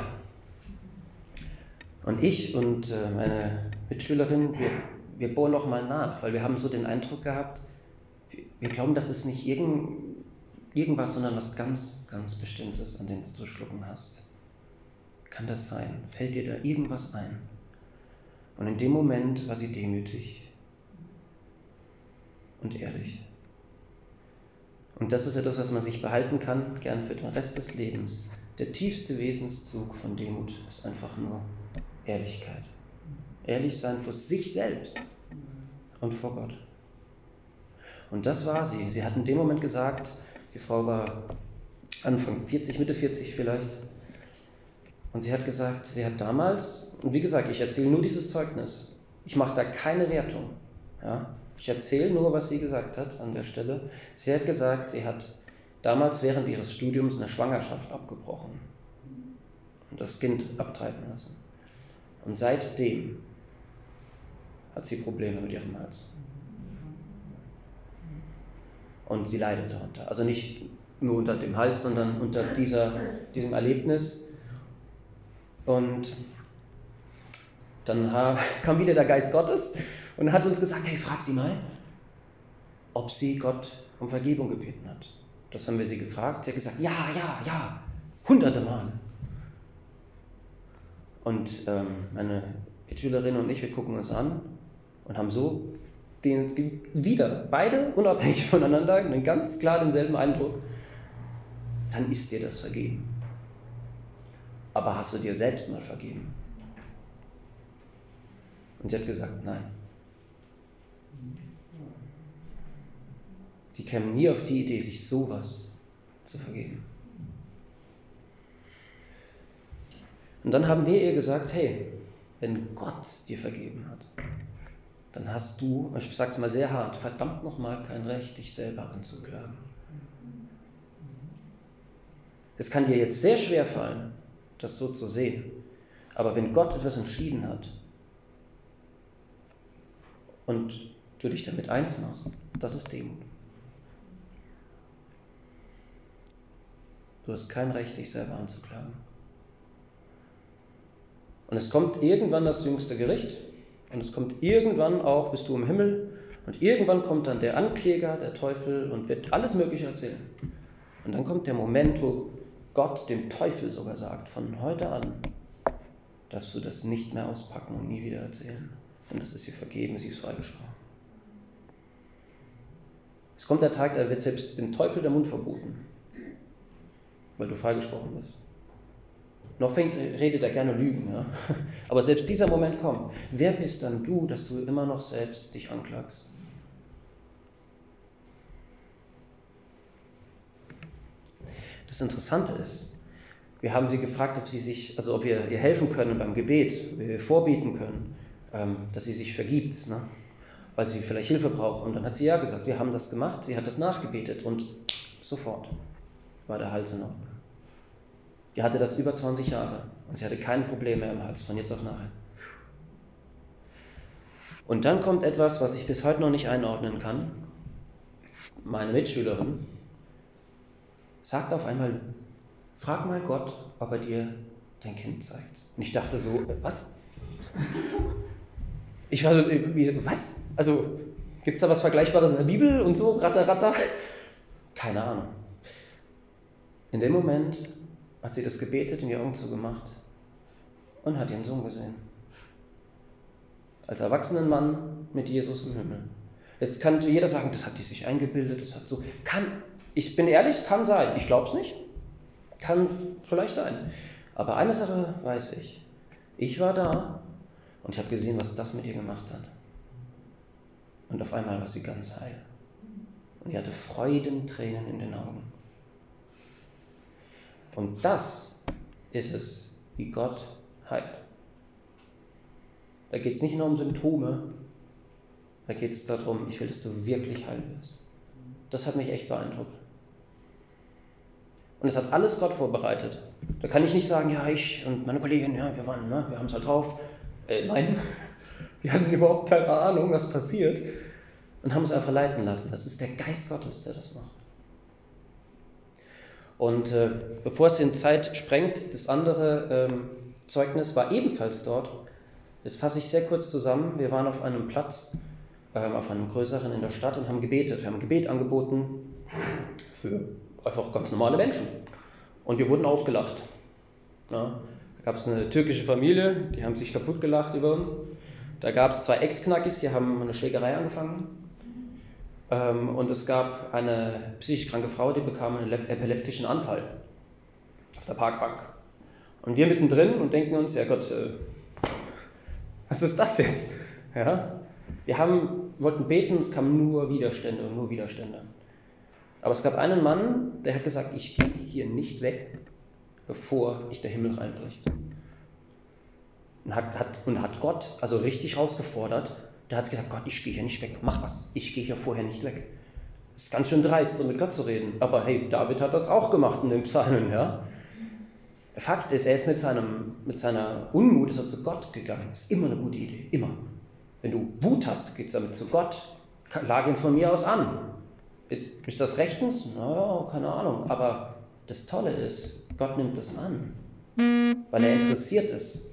Und ich und äh, meine Mitschülerin, wir, wir bohren noch mal nach, weil wir haben so den Eindruck gehabt, wir glauben, das ist nicht irgend, irgendwas, sondern was ganz, ganz Bestimmtes, an dem du zu schlucken hast. Kann das sein? Fällt dir da irgendwas ein? Und in dem Moment war sie demütig und ehrlich. Und das ist etwas, was man sich behalten kann, gern für den Rest des Lebens. Der tiefste Wesenszug von Demut ist einfach nur Ehrlichkeit. Ehrlich sein vor sich selbst und vor Gott. Und das war sie. Sie hat in dem Moment gesagt, die Frau war Anfang 40, Mitte 40 vielleicht. Und sie hat gesagt, sie hat damals, und wie gesagt, ich erzähle nur dieses Zeugnis. Ich mache da keine Wertung. Ja? Ich erzähle nur, was sie gesagt hat an der Stelle. Sie hat gesagt, sie hat damals während ihres Studiums eine Schwangerschaft abgebrochen und das Kind abtreiben lassen. Und seitdem hat sie Probleme mit ihrem Hals. Und sie leidet darunter. Also nicht nur unter dem Hals, sondern unter dieser, diesem Erlebnis. Und dann kam wieder der Geist Gottes und hat uns gesagt, hey, frag sie mal, ob sie Gott um Vergebung gebeten hat. Das haben wir sie gefragt. Sie hat gesagt, ja, ja, ja, hunderte Mal. Und ähm, meine Mitschülerin und ich, wir gucken uns an und haben so den, wieder, beide unabhängig voneinander, einen ganz klar denselben Eindruck. Dann ist dir das vergeben. Aber hast du dir selbst mal vergeben? Und sie hat gesagt, nein. Sie kämen nie auf die Idee, sich sowas zu vergeben. Und dann haben wir ihr gesagt, hey, wenn Gott dir vergeben hat, dann hast du, ich sage es mal sehr hart, verdammt nochmal kein Recht, dich selber anzuklagen. Es kann dir jetzt sehr schwer fallen, das so zu sehen. Aber wenn Gott etwas entschieden hat und du dich damit eins machst, das ist Demut. Du hast kein Recht, dich selber anzuklagen. Und es kommt irgendwann das jüngste Gericht und es kommt irgendwann auch, bist du im Himmel und irgendwann kommt dann der Ankläger, der Teufel und wird alles Mögliche erzählen. Und dann kommt der Moment, wo Gott dem Teufel sogar sagt, von heute an darfst du das nicht mehr auspacken und nie wieder erzählen. Und das ist ihr vergeben, sie ist freigesprochen. Es kommt der Tag, da wird selbst dem Teufel der Mund verboten weil du freigesprochen bist. Noch fängt, redet er gerne Lügen, ja? aber selbst dieser Moment kommt. Wer bist dann du, dass du immer noch selbst dich anklagst? Das Interessante ist, wir haben sie gefragt, ob sie sich, also ob wir ihr helfen können beim Gebet, ob wir ihr vorbieten können, ähm, dass sie sich vergibt, ne? weil sie vielleicht Hilfe braucht. Und dann hat sie ja gesagt, wir haben das gemacht, sie hat das nachgebetet und sofort war der Hals Ordnung. Die hatte das über 20 Jahre und sie hatte kein Problem mehr im Hals, von jetzt auf nachher. Und dann kommt etwas, was ich bis heute noch nicht einordnen kann. Meine Mitschülerin sagt auf einmal, frag mal Gott, ob er dir dein Kind zeigt. Und ich dachte so, was? Ich war so, was? Also, gibt es da was Vergleichbares in der Bibel und so, ratter, ratter? Keine Ahnung. In dem Moment hat sie das gebetet, in die Augen zugemacht und hat ihren Sohn gesehen. Als erwachsenen Mann mit Jesus im Himmel. Jetzt kann jeder sagen, das hat die sich eingebildet, das hat so. Kann, ich bin ehrlich, kann sein. Ich glaube es nicht. Kann vielleicht sein. Aber eine Sache weiß ich. Ich war da und ich habe gesehen, was das mit ihr gemacht hat. Und auf einmal war sie ganz heil. Und sie hatte Freudentränen in den Augen. Und das ist es, wie Gott heilt. Da geht es nicht nur um Symptome, da geht es darum, ich will, dass du wirklich heil wirst. Das hat mich echt beeindruckt. Und es hat alles Gott vorbereitet. Da kann ich nicht sagen, ja, ich und meine Kollegin, ja, wir waren, ne, wir haben es halt drauf. Äh, nein, wir hatten überhaupt keine Ahnung, was passiert. Und haben uns einfach leiten lassen. Das ist der Geist Gottes, der das macht. Und äh, bevor es in Zeit sprengt, das andere ähm, Zeugnis war ebenfalls dort. Das fasse ich sehr kurz zusammen. Wir waren auf einem Platz, ähm, auf einem größeren in der Stadt und haben gebetet. Wir haben Gebet angeboten für einfach ganz normale Menschen. Und wir wurden ausgelacht. Ja, da gab es eine türkische Familie, die haben sich kaputt gelacht über uns. Da gab es zwei Ex-Knackis, die haben eine Schlägerei angefangen. Ähm, und es gab eine psychisch kranke Frau, die bekam einen epileptischen Anfall auf der Parkbank. Und wir mittendrin und denken uns, ja Gott, äh, was ist das jetzt? Ja? Wir haben, wollten beten, es kamen nur Widerstände und nur Widerstände. Aber es gab einen Mann, der hat gesagt, ich gehe hier nicht weg, bevor ich der Himmel reinbricht. Und hat, hat, und hat Gott also richtig rausgefordert. Der hat gesagt, Gott, ich gehe hier nicht weg, mach was, ich gehe hier vorher nicht weg. Es ist ganz schön dreist, so mit Gott zu reden. Aber hey, David hat das auch gemacht in den Psalmen, ja. Fakt ist, er ist mit, seinem, mit seiner Unmut ist er zu Gott gegangen. Das ist immer eine gute Idee, immer. Wenn du Wut hast, geht es damit zu Gott. Lage ihn von mir aus an. Ist das rechtens? Naja, keine Ahnung. Aber das Tolle ist, Gott nimmt das an, weil er interessiert ist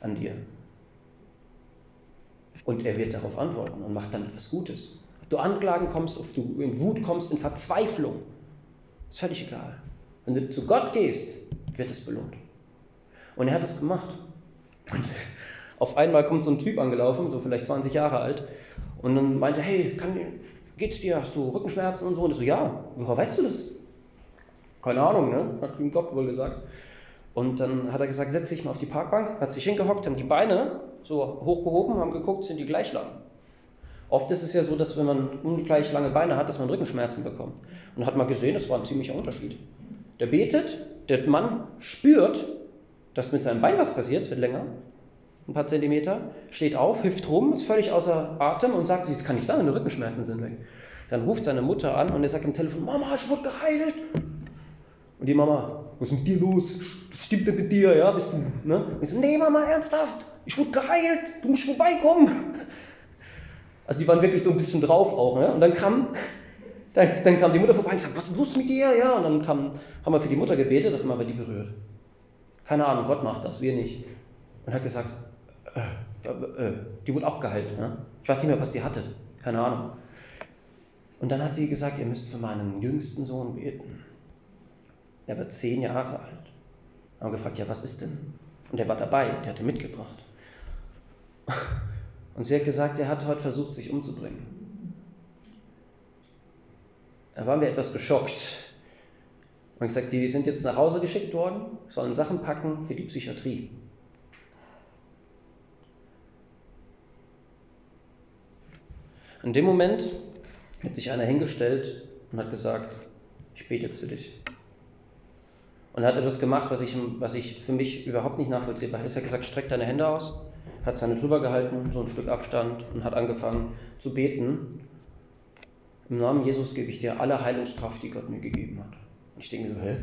an dir. Und er wird darauf antworten und macht dann etwas Gutes. Ob du Anklagen kommst, ob du in Wut kommst, in Verzweiflung, ist völlig egal. Wenn du zu Gott gehst, wird es belohnt. Und er hat es gemacht. Und auf einmal kommt so ein Typ angelaufen, so vielleicht 20 Jahre alt, und dann meinte, hey, kann, geht's dir? Hast du Rückenschmerzen und so? Und ich so, ja, woher weißt du das? Keine Ahnung, ne? Hat ihm Gott wohl gesagt. Und dann hat er gesagt, setz dich mal auf die Parkbank, hat sich hingehockt, haben die Beine so hochgehoben, haben geguckt, sind die gleich lang. Oft ist es ja so, dass wenn man ungleich lange Beine hat, dass man Rückenschmerzen bekommt. Und hat mal gesehen, es war ein ziemlicher Unterschied. Der betet, der Mann spürt, dass mit seinem Bein was passiert, es wird länger, ein paar Zentimeter, steht auf, hüpft rum, ist völlig außer Atem und sagt, das kann nicht sein, meine Rückenschmerzen sind weg. Dann ruft seine Mutter an und er sagt am Telefon, Mama, ich wurde geheilt. Und die Mama, was ist mit dir los? Was stimmt denn mit dir? Ja, bist du, ne? Und ich so, nee, Mama, ernsthaft, ich wurde geheilt, du musst vorbeikommen. Also die waren wirklich so ein bisschen drauf auch. Ne? Und dann kam, dann, dann kam die Mutter vorbei und gesagt, was ist los mit dir? Ja, und dann kam, haben wir für die Mutter gebetet, dass man bei die berührt. Keine Ahnung, Gott macht das, wir nicht. Und hat gesagt, äh, äh, die wurde auch geheilt. Ne? Ich weiß nicht mehr, was die hatte. Keine Ahnung. Und dann hat sie gesagt, ihr müsst für meinen jüngsten Sohn beten. Der wird zehn Jahre alt. Haben gefragt, ja, was ist denn? Und der war dabei, der hatte mitgebracht. Und sie hat gesagt, er hat heute versucht, sich umzubringen. Da waren wir etwas geschockt. Und gesagt, die sind jetzt nach Hause geschickt worden, sollen Sachen packen für die Psychiatrie. In dem Moment hat sich einer hingestellt und hat gesagt, ich bete jetzt für dich. Und hat etwas gemacht, was ich, was ich für mich überhaupt nicht nachvollziehbar ist. Er hat gesagt, streck deine Hände aus, hat seine drüber gehalten, so ein Stück Abstand und hat angefangen zu beten. Im Namen Jesus gebe ich dir alle Heilungskraft, die Gott mir gegeben hat. Und ich denke so, hä?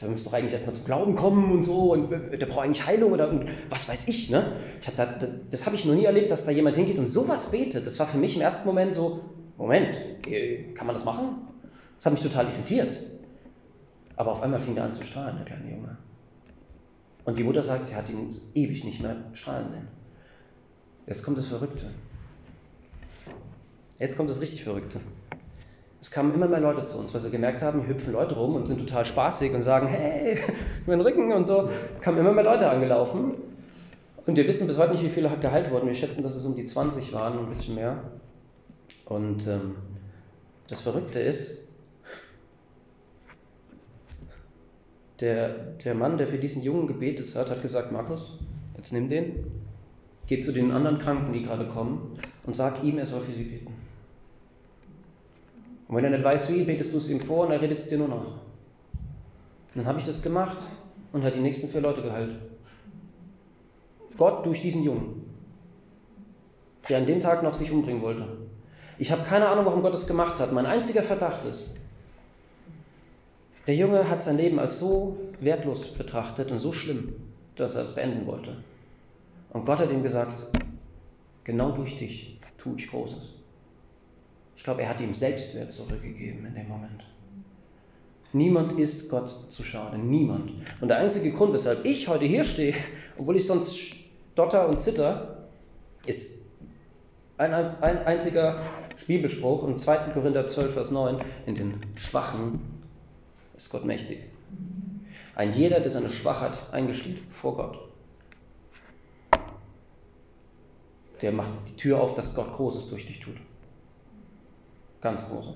Der müsste doch eigentlich erstmal zum Glauben kommen und so und der braucht eigentlich Heilung oder was weiß ich. Ne? ich hab da, das habe ich noch nie erlebt, dass da jemand hingeht und sowas betet. Das war für mich im ersten Moment so, Moment, äh, kann man das machen? Das hat mich total irritiert. Aber auf einmal fing er an zu strahlen, der kleine Junge. Und die Mutter sagt, sie hat ihn ewig nicht mehr strahlen sehen. Jetzt kommt das Verrückte. Jetzt kommt das richtig Verrückte. Es kamen immer mehr Leute zu uns, weil sie gemerkt haben, hier hüpfen Leute rum und sind total spaßig und sagen, hey, mein Rücken und so. Kamen immer mehr Leute angelaufen. Und wir wissen bis heute nicht, wie viele geheilt wurden. Wir schätzen, dass es um die 20 waren, ein bisschen mehr. Und ähm, das Verrückte ist, der, der Mann, der für diesen Jungen gebetet hat, hat gesagt, Markus, jetzt nimm den, geh zu den anderen Kranken, die gerade kommen, und sag ihm, er soll für sie beten. Und wenn er nicht weiß, wie, betest du es ihm vor und er redet es dir nur nach. Und dann habe ich das gemacht und hat die nächsten vier Leute geheilt. Gott durch diesen Jungen, der an dem Tag noch sich umbringen wollte. Ich habe keine Ahnung, warum Gott das gemacht hat. Mein einziger Verdacht ist, Der Junge hat sein Leben als so wertlos betrachtet und so schlimm, dass er es beenden wollte. Und Gott hat ihm gesagt, genau durch dich tue ich Großes. Ich glaube, er hat ihm Selbstwert zurückgegeben in dem Moment. Niemand ist Gott zu schade, niemand. Und der einzige Grund, weshalb ich heute hier stehe, obwohl ich sonst stotter und zitter, ist ein, ein einziger Bibelspruch im 2. Korinther 12, Vers 9, in den Schwachen ist Gott mächtig. Ein jeder, der seine Schwachheit eingesteht vor Gott, der macht die Tür auf, dass Gott Großes durch dich tut. Ganz Großes.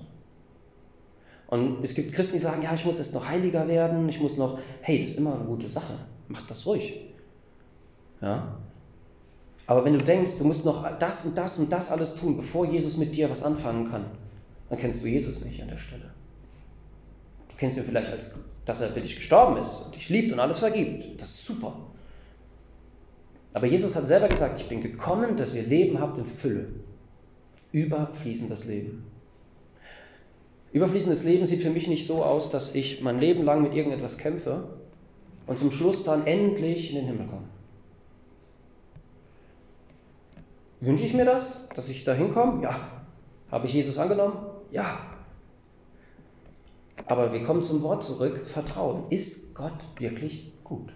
Und es gibt Christen, die sagen, ja, ich muss jetzt noch heiliger werden, ich muss noch, hey, das ist immer eine gute Sache, mach das ruhig. Ja? Aber wenn du denkst, du musst noch das und das und das alles tun, bevor Jesus mit dir was anfangen kann, dann kennst du Jesus nicht an der Stelle. Kennst ihn vielleicht als, dass er für dich gestorben ist und dich liebt und alles vergibt. Das ist super. Aber Jesus hat selber gesagt, ich bin gekommen, dass ihr Leben habt in Fülle. Überfließendes Leben. Überfließendes Leben sieht für mich nicht so aus, dass ich mein Leben lang mit irgendetwas kämpfe und zum Schluss dann endlich in den Himmel komme. Wünsche ich mir das, dass ich da hinkomme? Ja. Habe ich Jesus angenommen? Ja. Aber wir kommen zum Wort zurück, Vertrauen. Ist Gott wirklich gut?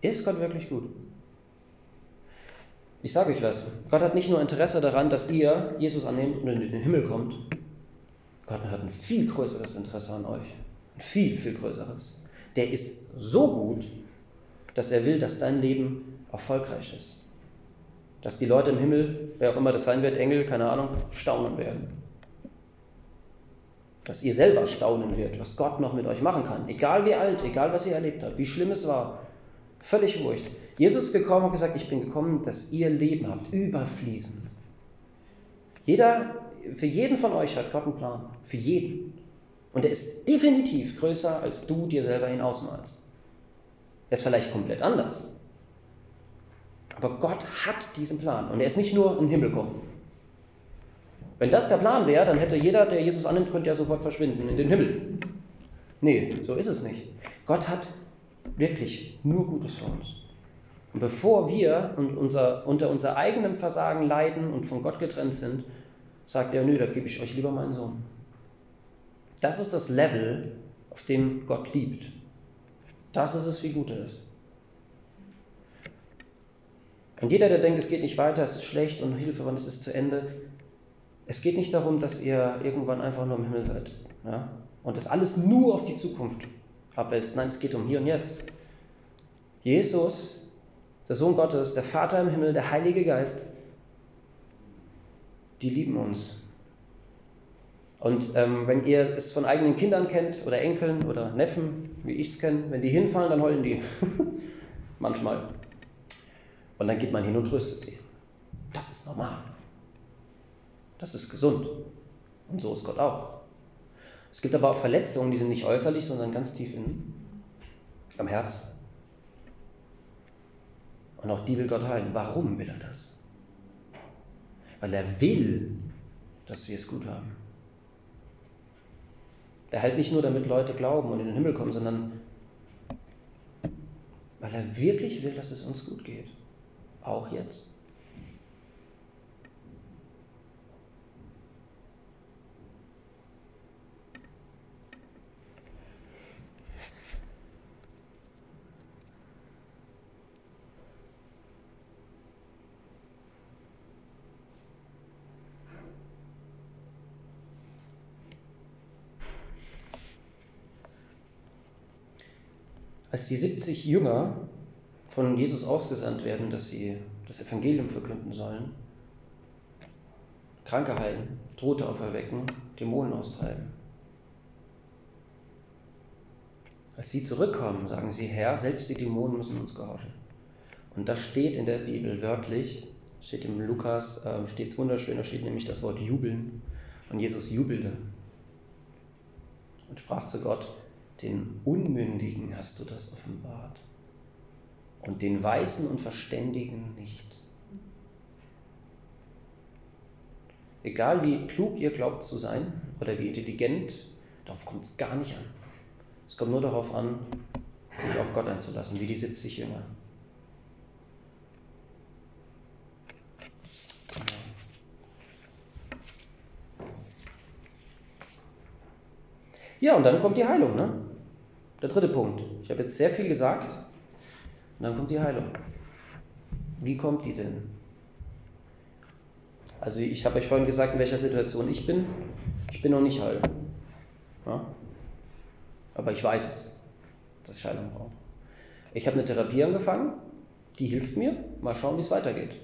Ist Gott wirklich gut? Ich sage euch was, Gott hat nicht nur Interesse daran, dass ihr Jesus annehmt und in den Himmel kommt. Gott hat ein viel größeres Interesse an euch. Ein viel, viel größeres. Der ist so gut, dass er will, dass dein Leben erfolgreich ist. Dass die Leute im Himmel, wer auch immer das sein wird, Engel, keine Ahnung, staunen werden. Dass ihr selber staunen wird, was Gott noch mit euch machen kann. Egal wie alt, egal was ihr erlebt habt, wie schlimm es war. Völlig wurscht. Jesus ist gekommen und gesagt, ich bin gekommen, dass ihr Leben habt, überfließend. Jeder, für jeden von euch hat Gott einen Plan. Für jeden. Und er ist definitiv größer, als du dir selber hinausmalst. Er ist vielleicht komplett anders. Aber Gott hat diesen Plan. Und er ist nicht nur in den Himmel kommen. Wenn das der Plan wäre, dann hätte jeder, der Jesus annimmt, könnte ja sofort verschwinden in den Himmel. Nee, so ist es nicht. Gott hat wirklich nur Gutes für uns. Und bevor wir unser, unter unser eigenem Versagen leiden und von Gott getrennt sind, sagt er, nö, da gebe ich euch lieber meinen Sohn. Das ist das Level, auf dem Gott liebt. Das ist es, wie gut er ist. Und jeder, der denkt, es geht nicht weiter, es ist schlecht und Hilfe, wann ist es zu Ende, es geht nicht darum, dass ihr irgendwann einfach nur im Himmel seid. Ja? Und das alles nur auf die Zukunft abwälzt. Nein, es geht um hier und jetzt. Jesus, der Sohn Gottes, der Vater im Himmel, der Heilige Geist, die lieben uns. Und ähm, wenn ihr es von eigenen Kindern kennt oder Enkeln oder Neffen, wie ich es kenne, wenn die hinfallen, dann heulen die. Manchmal. Und dann geht man hin und tröstet sie. Das ist normal. Das ist gesund. Und so ist Gott auch. Es gibt aber auch Verletzungen, die sind nicht äußerlich, sondern ganz tief in, am Herz. Und auch die will Gott heilen. Warum will er das? Weil er will, dass wir es gut haben. Er heilt nicht nur, damit Leute glauben und in den Himmel kommen, sondern weil er wirklich will, dass es uns gut geht. Auch jetzt. Als die 70 Jünger von Jesus ausgesandt werden, dass sie das Evangelium verkünden sollen, Kranke heilen, Tote auferwecken, Dämonen austreiben. Als sie zurückkommen, sagen sie, Herr, selbst die Dämonen müssen uns gehorchen. Und das steht in der Bibel wörtlich, steht im Lukas, äh, steht es wunderschön, da steht nämlich das Wort jubeln. Und Jesus jubelte und sprach zu Gott, den Unmündigen hast du das offenbart und den Weisen und Verständigen nicht. Egal wie klug ihr glaubt zu sein oder wie intelligent, darauf kommt es gar nicht an. Es kommt nur darauf an, sich auf Gott einzulassen, wie die 70 Jünger. Ja, und dann kommt die Heilung. Ne? Der dritte Punkt. Ich habe jetzt sehr viel gesagt. Und dann kommt die Heilung. Wie kommt die denn? Also ich habe euch vorhin gesagt, in welcher Situation ich bin. Ich bin noch nicht heil. Ja? Aber ich weiß es, dass ich Heilung brauche. Ich habe eine Therapie angefangen, die hilft mir. Mal schauen, wie es weitergeht.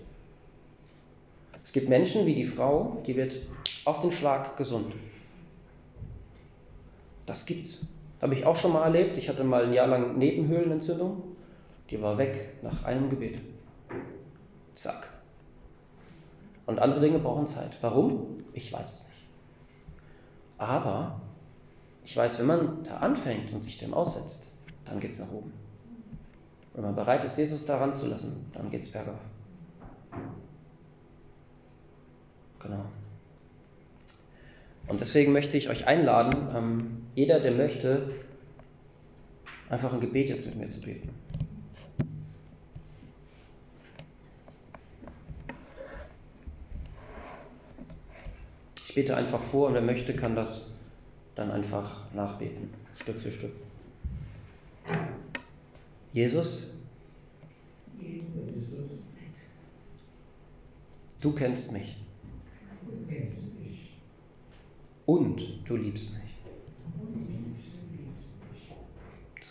Es gibt Menschen wie die Frau, die wird auf den Schlag gesund. Das gibt's. Habe ich auch schon mal erlebt. Ich hatte mal ein Jahr lang Nebenhöhlenentzündung. Die war weg nach einem Gebet. Zack. Und andere Dinge brauchen Zeit. Warum? Ich weiß es nicht. Aber ich weiß, wenn man da anfängt und sich dem aussetzt, dann geht es nach oben. Wenn man bereit ist, Jesus daran zu lassen, dann geht es bergauf. Genau. Und deswegen möchte ich euch einladen, ähm, jeder, der möchte, einfach ein Gebet jetzt mit mir zu beten. Ich bete einfach vor und wer möchte, kann das dann einfach nachbeten, Stück für Stück. Jesus, du kennst mich. Und du liebst mich.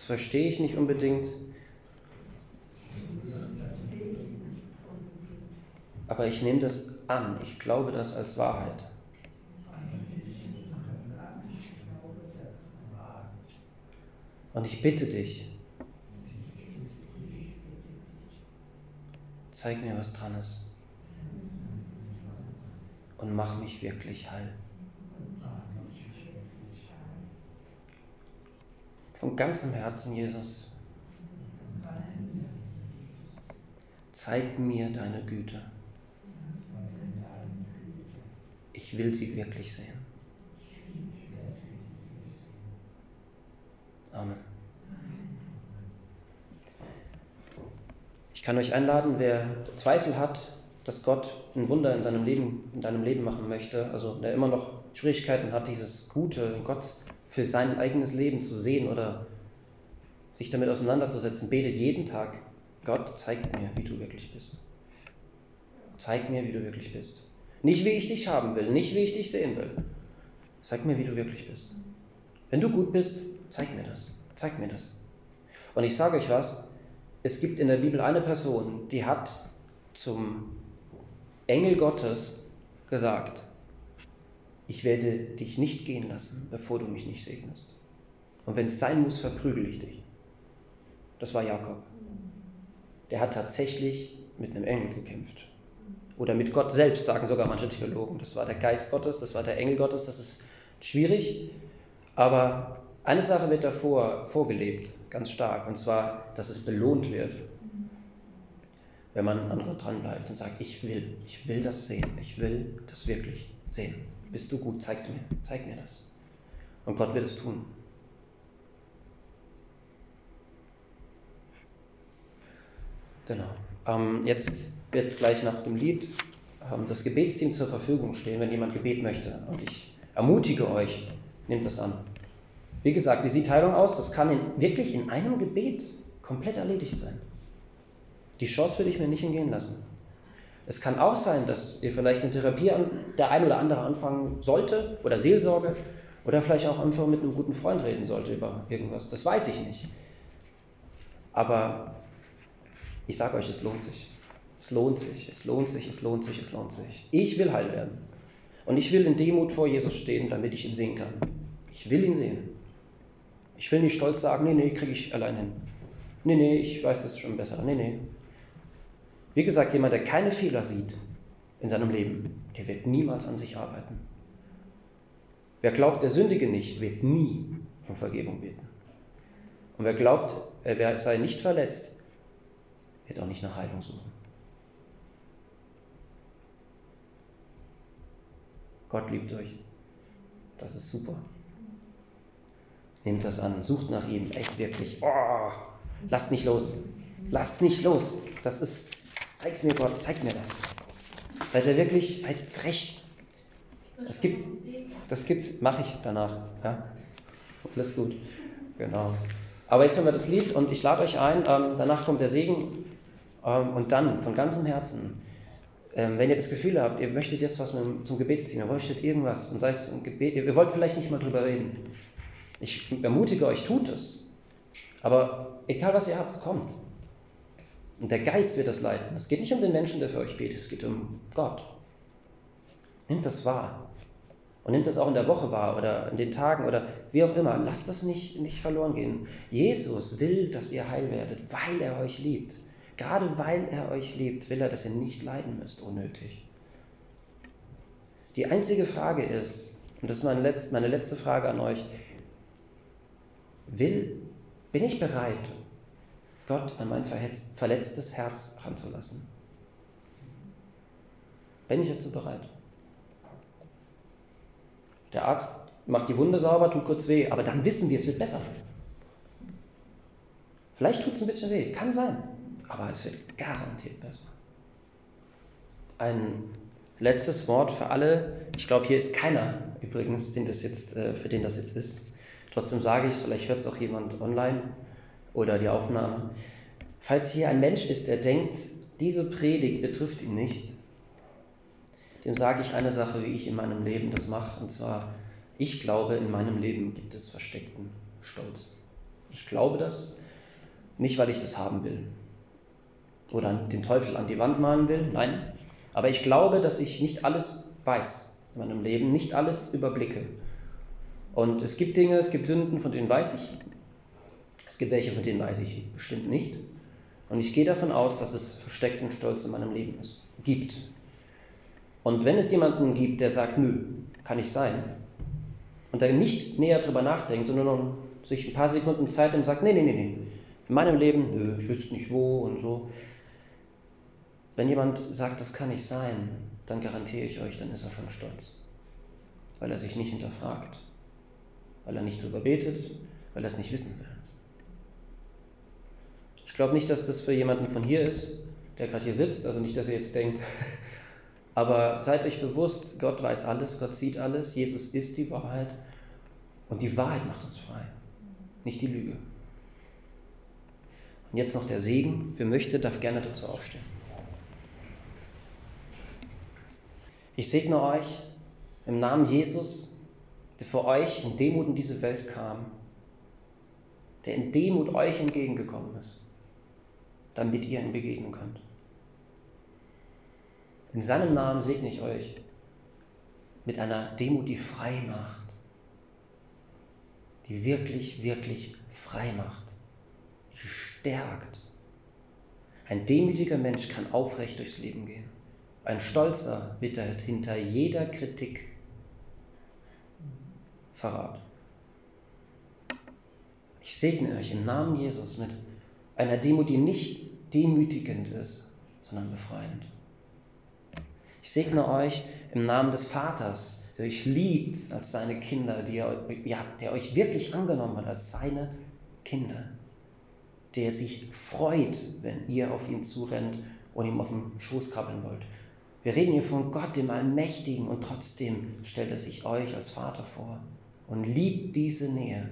Verstehe ich nicht unbedingt. Aber ich nehme das an. Ich glaube das als Wahrheit. Und ich bitte dich, zeig mir, was dran ist. Und mach mich wirklich heil. Von ganzem Herzen, Jesus, zeig mir deine Güte. Ich will sie wirklich sehen. Amen. Ich kann euch einladen, wer Zweifel hat, dass Gott ein Wunder in seinem Leben, in deinem Leben machen möchte, also der immer noch Schwierigkeiten hat, dieses Gute in Gott für sein eigenes Leben zu sehen oder sich damit auseinanderzusetzen, betet jeden Tag, Gott, zeig mir, wie du wirklich bist. Zeig mir, wie du wirklich bist. Nicht, wie ich dich haben will, nicht, wie ich dich sehen will. Zeig mir, wie du wirklich bist. Wenn du gut bist, zeig mir das. Zeig mir das. Und ich sage euch was, es gibt in der Bibel eine Person, die hat zum Engel Gottes gesagt, ich werde dich nicht gehen lassen, bevor du mich nicht segnest. Und wenn es sein muss, verprügel ich dich. Das war Jakob. Der hat tatsächlich mit einem Engel gekämpft. Oder mit Gott selbst, sagen sogar manche Theologen. Das war der Geist Gottes, das war der Engel Gottes, das ist schwierig. Aber eine Sache wird davor vorgelebt, ganz stark, und zwar, dass es belohnt wird, wenn man an Gott dranbleibt und sagt, ich will, ich will das sehen, ich will das wirklich sehen. Bist du gut? Zeig's mir. Zeig mir das. Und Gott wird es tun. Genau. Ähm, jetzt wird gleich nach dem Lied ähm, das Gebetsteam zur Verfügung stehen, wenn jemand Gebet möchte. Und ich ermutige euch, nehmt das an. Wie gesagt, wie sieht Heilung aus? Das kann in, wirklich in einem Gebet komplett erledigt sein. Die Chance würde ich mir nicht entgehen lassen. Es kann auch sein, dass ihr vielleicht eine Therapie an, der ein oder andere anfangen sollte oder Seelsorge oder vielleicht auch einfach mit einem guten Freund reden sollte über irgendwas. Das weiß ich nicht. Aber ich sage euch, es lohnt sich. Es lohnt sich, es lohnt sich, es lohnt sich, es lohnt sich. Ich will heil werden. Und ich will in Demut vor Jesus stehen, damit ich ihn sehen kann. Ich will ihn sehen. Ich will nicht stolz sagen, nee, nee, kriege ich allein hin. Nee, nee, ich weiß das schon besser. Nee, nee, wie gesagt, jemand, der keine Fehler sieht in seinem Leben, der wird niemals an sich arbeiten. Wer glaubt, der sündige nicht, wird nie um Vergebung beten. Und wer glaubt, er sei nicht verletzt, wird auch nicht nach Heilung suchen. Gott liebt euch. Das ist super. Nehmt das an, sucht nach ihm, echt wirklich. Oh, lasst nicht los. Lasst nicht los. Das ist, zeig's mir Gott, zeig mir das. Seid ihr wirklich, seid frech. Das gibt, das gibt's, mache ich danach. Ja? Alles gut. Genau. Aber jetzt haben wir das Lied und ich lade euch ein, ähm, danach kommt der Segen ähm, und dann von ganzem Herzen, ähm, wenn ihr das Gefühl habt, ihr möchtet jetzt was mit, zum Gebetsdienst, ihr möchtet irgendwas und sei es ein Gebet, ihr, ihr wollt vielleicht nicht mal drüber reden. Ich ermutige euch, tut es. Aber egal was ihr habt, kommt. Und der Geist wird das leiten. Es geht nicht um den Menschen, der für euch betet, es geht um Gott. Nehmt das wahr. Und nimmt das auch in der Woche wahr oder in den Tagen oder wie auch immer. Lasst das nicht, nicht verloren gehen. Jesus will, dass ihr heil werdet, weil er euch liebt. Gerade weil er euch liebt, will er, dass ihr nicht leiden müsst, unnötig. Die einzige Frage ist, und das ist meine letzte, meine letzte Frage an euch, will, bin ich bereit, Gott an mein verletztes Herz ranzulassen? Bin ich dazu bereit? Der Arzt macht die Wunde sauber, tut kurz weh, aber dann wissen wir, es wird besser. Vielleicht tut es ein bisschen weh, kann sein, aber es wird garantiert besser. Ein letztes Wort für alle. Ich glaube, hier ist keiner übrigens, den das jetzt, äh, für den das jetzt ist. Trotzdem sage ich es, vielleicht hört es auch jemand online oder die Aufnahme. Falls hier ein Mensch ist, der denkt, diese Predigt betrifft ihn nicht, dem sage ich eine Sache, wie ich in meinem Leben das mache. Und zwar, ich glaube, in meinem Leben gibt es versteckten Stolz. Ich glaube das, nicht weil ich das haben will oder den Teufel an die Wand malen will, nein. Aber ich glaube, dass ich nicht alles weiß in meinem Leben, nicht alles überblicke. Und es gibt Dinge, es gibt Sünden, von denen weiß ich. Es gibt welche, von denen weiß ich bestimmt nicht. Und ich gehe davon aus, dass es versteckten Stolz in meinem Leben ist, gibt. Und wenn es jemanden gibt, der sagt, nö, kann nicht sein, und der nicht näher drüber nachdenkt, sondern sich ein paar Sekunden Zeit nimmt und sagt, nee, nee, nee, nee, in meinem Leben, nö, ich wüsste nicht wo und so. Wenn jemand sagt, das kann nicht sein, dann garantiere ich euch, dann ist er schon stolz. Weil er sich nicht hinterfragt, weil er nicht drüber betet, weil er es nicht wissen will. Ich glaube nicht, dass das für jemanden von hier ist, der gerade hier sitzt, also nicht, dass ihr jetzt denkt, Aber seid euch bewusst, Gott weiß alles, Gott sieht alles, Jesus ist die Wahrheit und die Wahrheit macht uns frei, nicht die Lüge. Und jetzt noch der Segen. Wer möchte, darf gerne dazu aufstehen. Ich segne euch im Namen Jesus, der für euch in Demut in diese Welt kam, der in Demut euch entgegengekommen ist, damit ihr ihm begegnen könnt. In seinem Namen segne ich euch mit einer Demut, die frei macht, die wirklich, wirklich frei macht, die stärkt. Ein demütiger Mensch kann aufrecht durchs Leben gehen. Ein stolzer wittert hinter jeder Kritik Verrat. Ich segne euch im Namen Jesus mit einer Demut, die nicht demütigend ist, sondern befreiend. Ich segne euch im Namen des Vaters, der euch liebt als seine Kinder, der, ja, der euch wirklich angenommen hat als seine Kinder, der sich freut, wenn ihr auf ihn zurennt und ihm auf den Schoß krabbeln wollt. Wir reden hier von Gott, dem Allmächtigen, und trotzdem stellt er sich euch als Vater vor und liebt diese Nähe.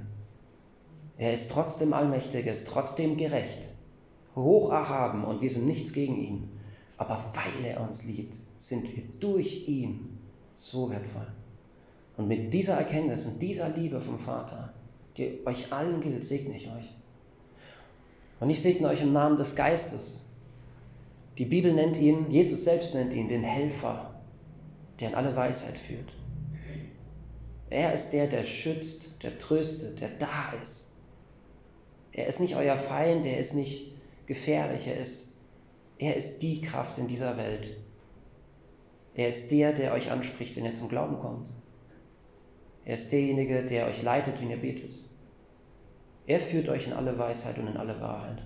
Er ist trotzdem allmächtig, er ist trotzdem gerecht, hoch erhaben und wir sind nichts gegen ihn. Aber weil er uns liebt, sind wir durch ihn so wertvoll. Und mit dieser Erkenntnis und dieser Liebe vom Vater, die euch allen gilt, segne ich euch. Und ich segne euch im Namen des Geistes. Die Bibel nennt ihn, Jesus selbst nennt ihn den Helfer, der in alle Weisheit führt. Er ist der, der schützt, der tröstet, der da ist. Er ist nicht euer Feind, er ist nicht gefährlich, er ist, er ist die Kraft in dieser Welt, er ist der, der euch anspricht, wenn ihr zum Glauben kommt. Er ist derjenige, der euch leitet, wenn ihr betet. Er führt euch in alle Weisheit und in alle Wahrheit.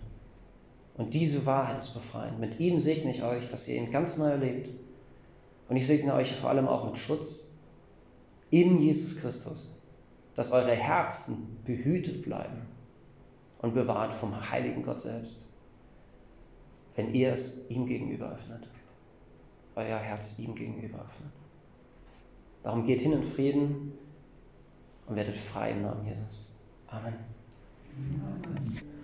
Und diese Wahrheit ist befreiend. Mit ihm segne ich euch, dass ihr ihn ganz neu erlebt. Und ich segne euch vor allem auch mit Schutz, in Jesus Christus, dass eure Herzen behütet bleiben und bewahrt vom heiligen Gott selbst, wenn ihr es ihm gegenüber öffnet, euer Herz ihm gegenüber öffnet. Darum geht hin in Frieden und werdet frei im Namen Jesus. Amen. Amen.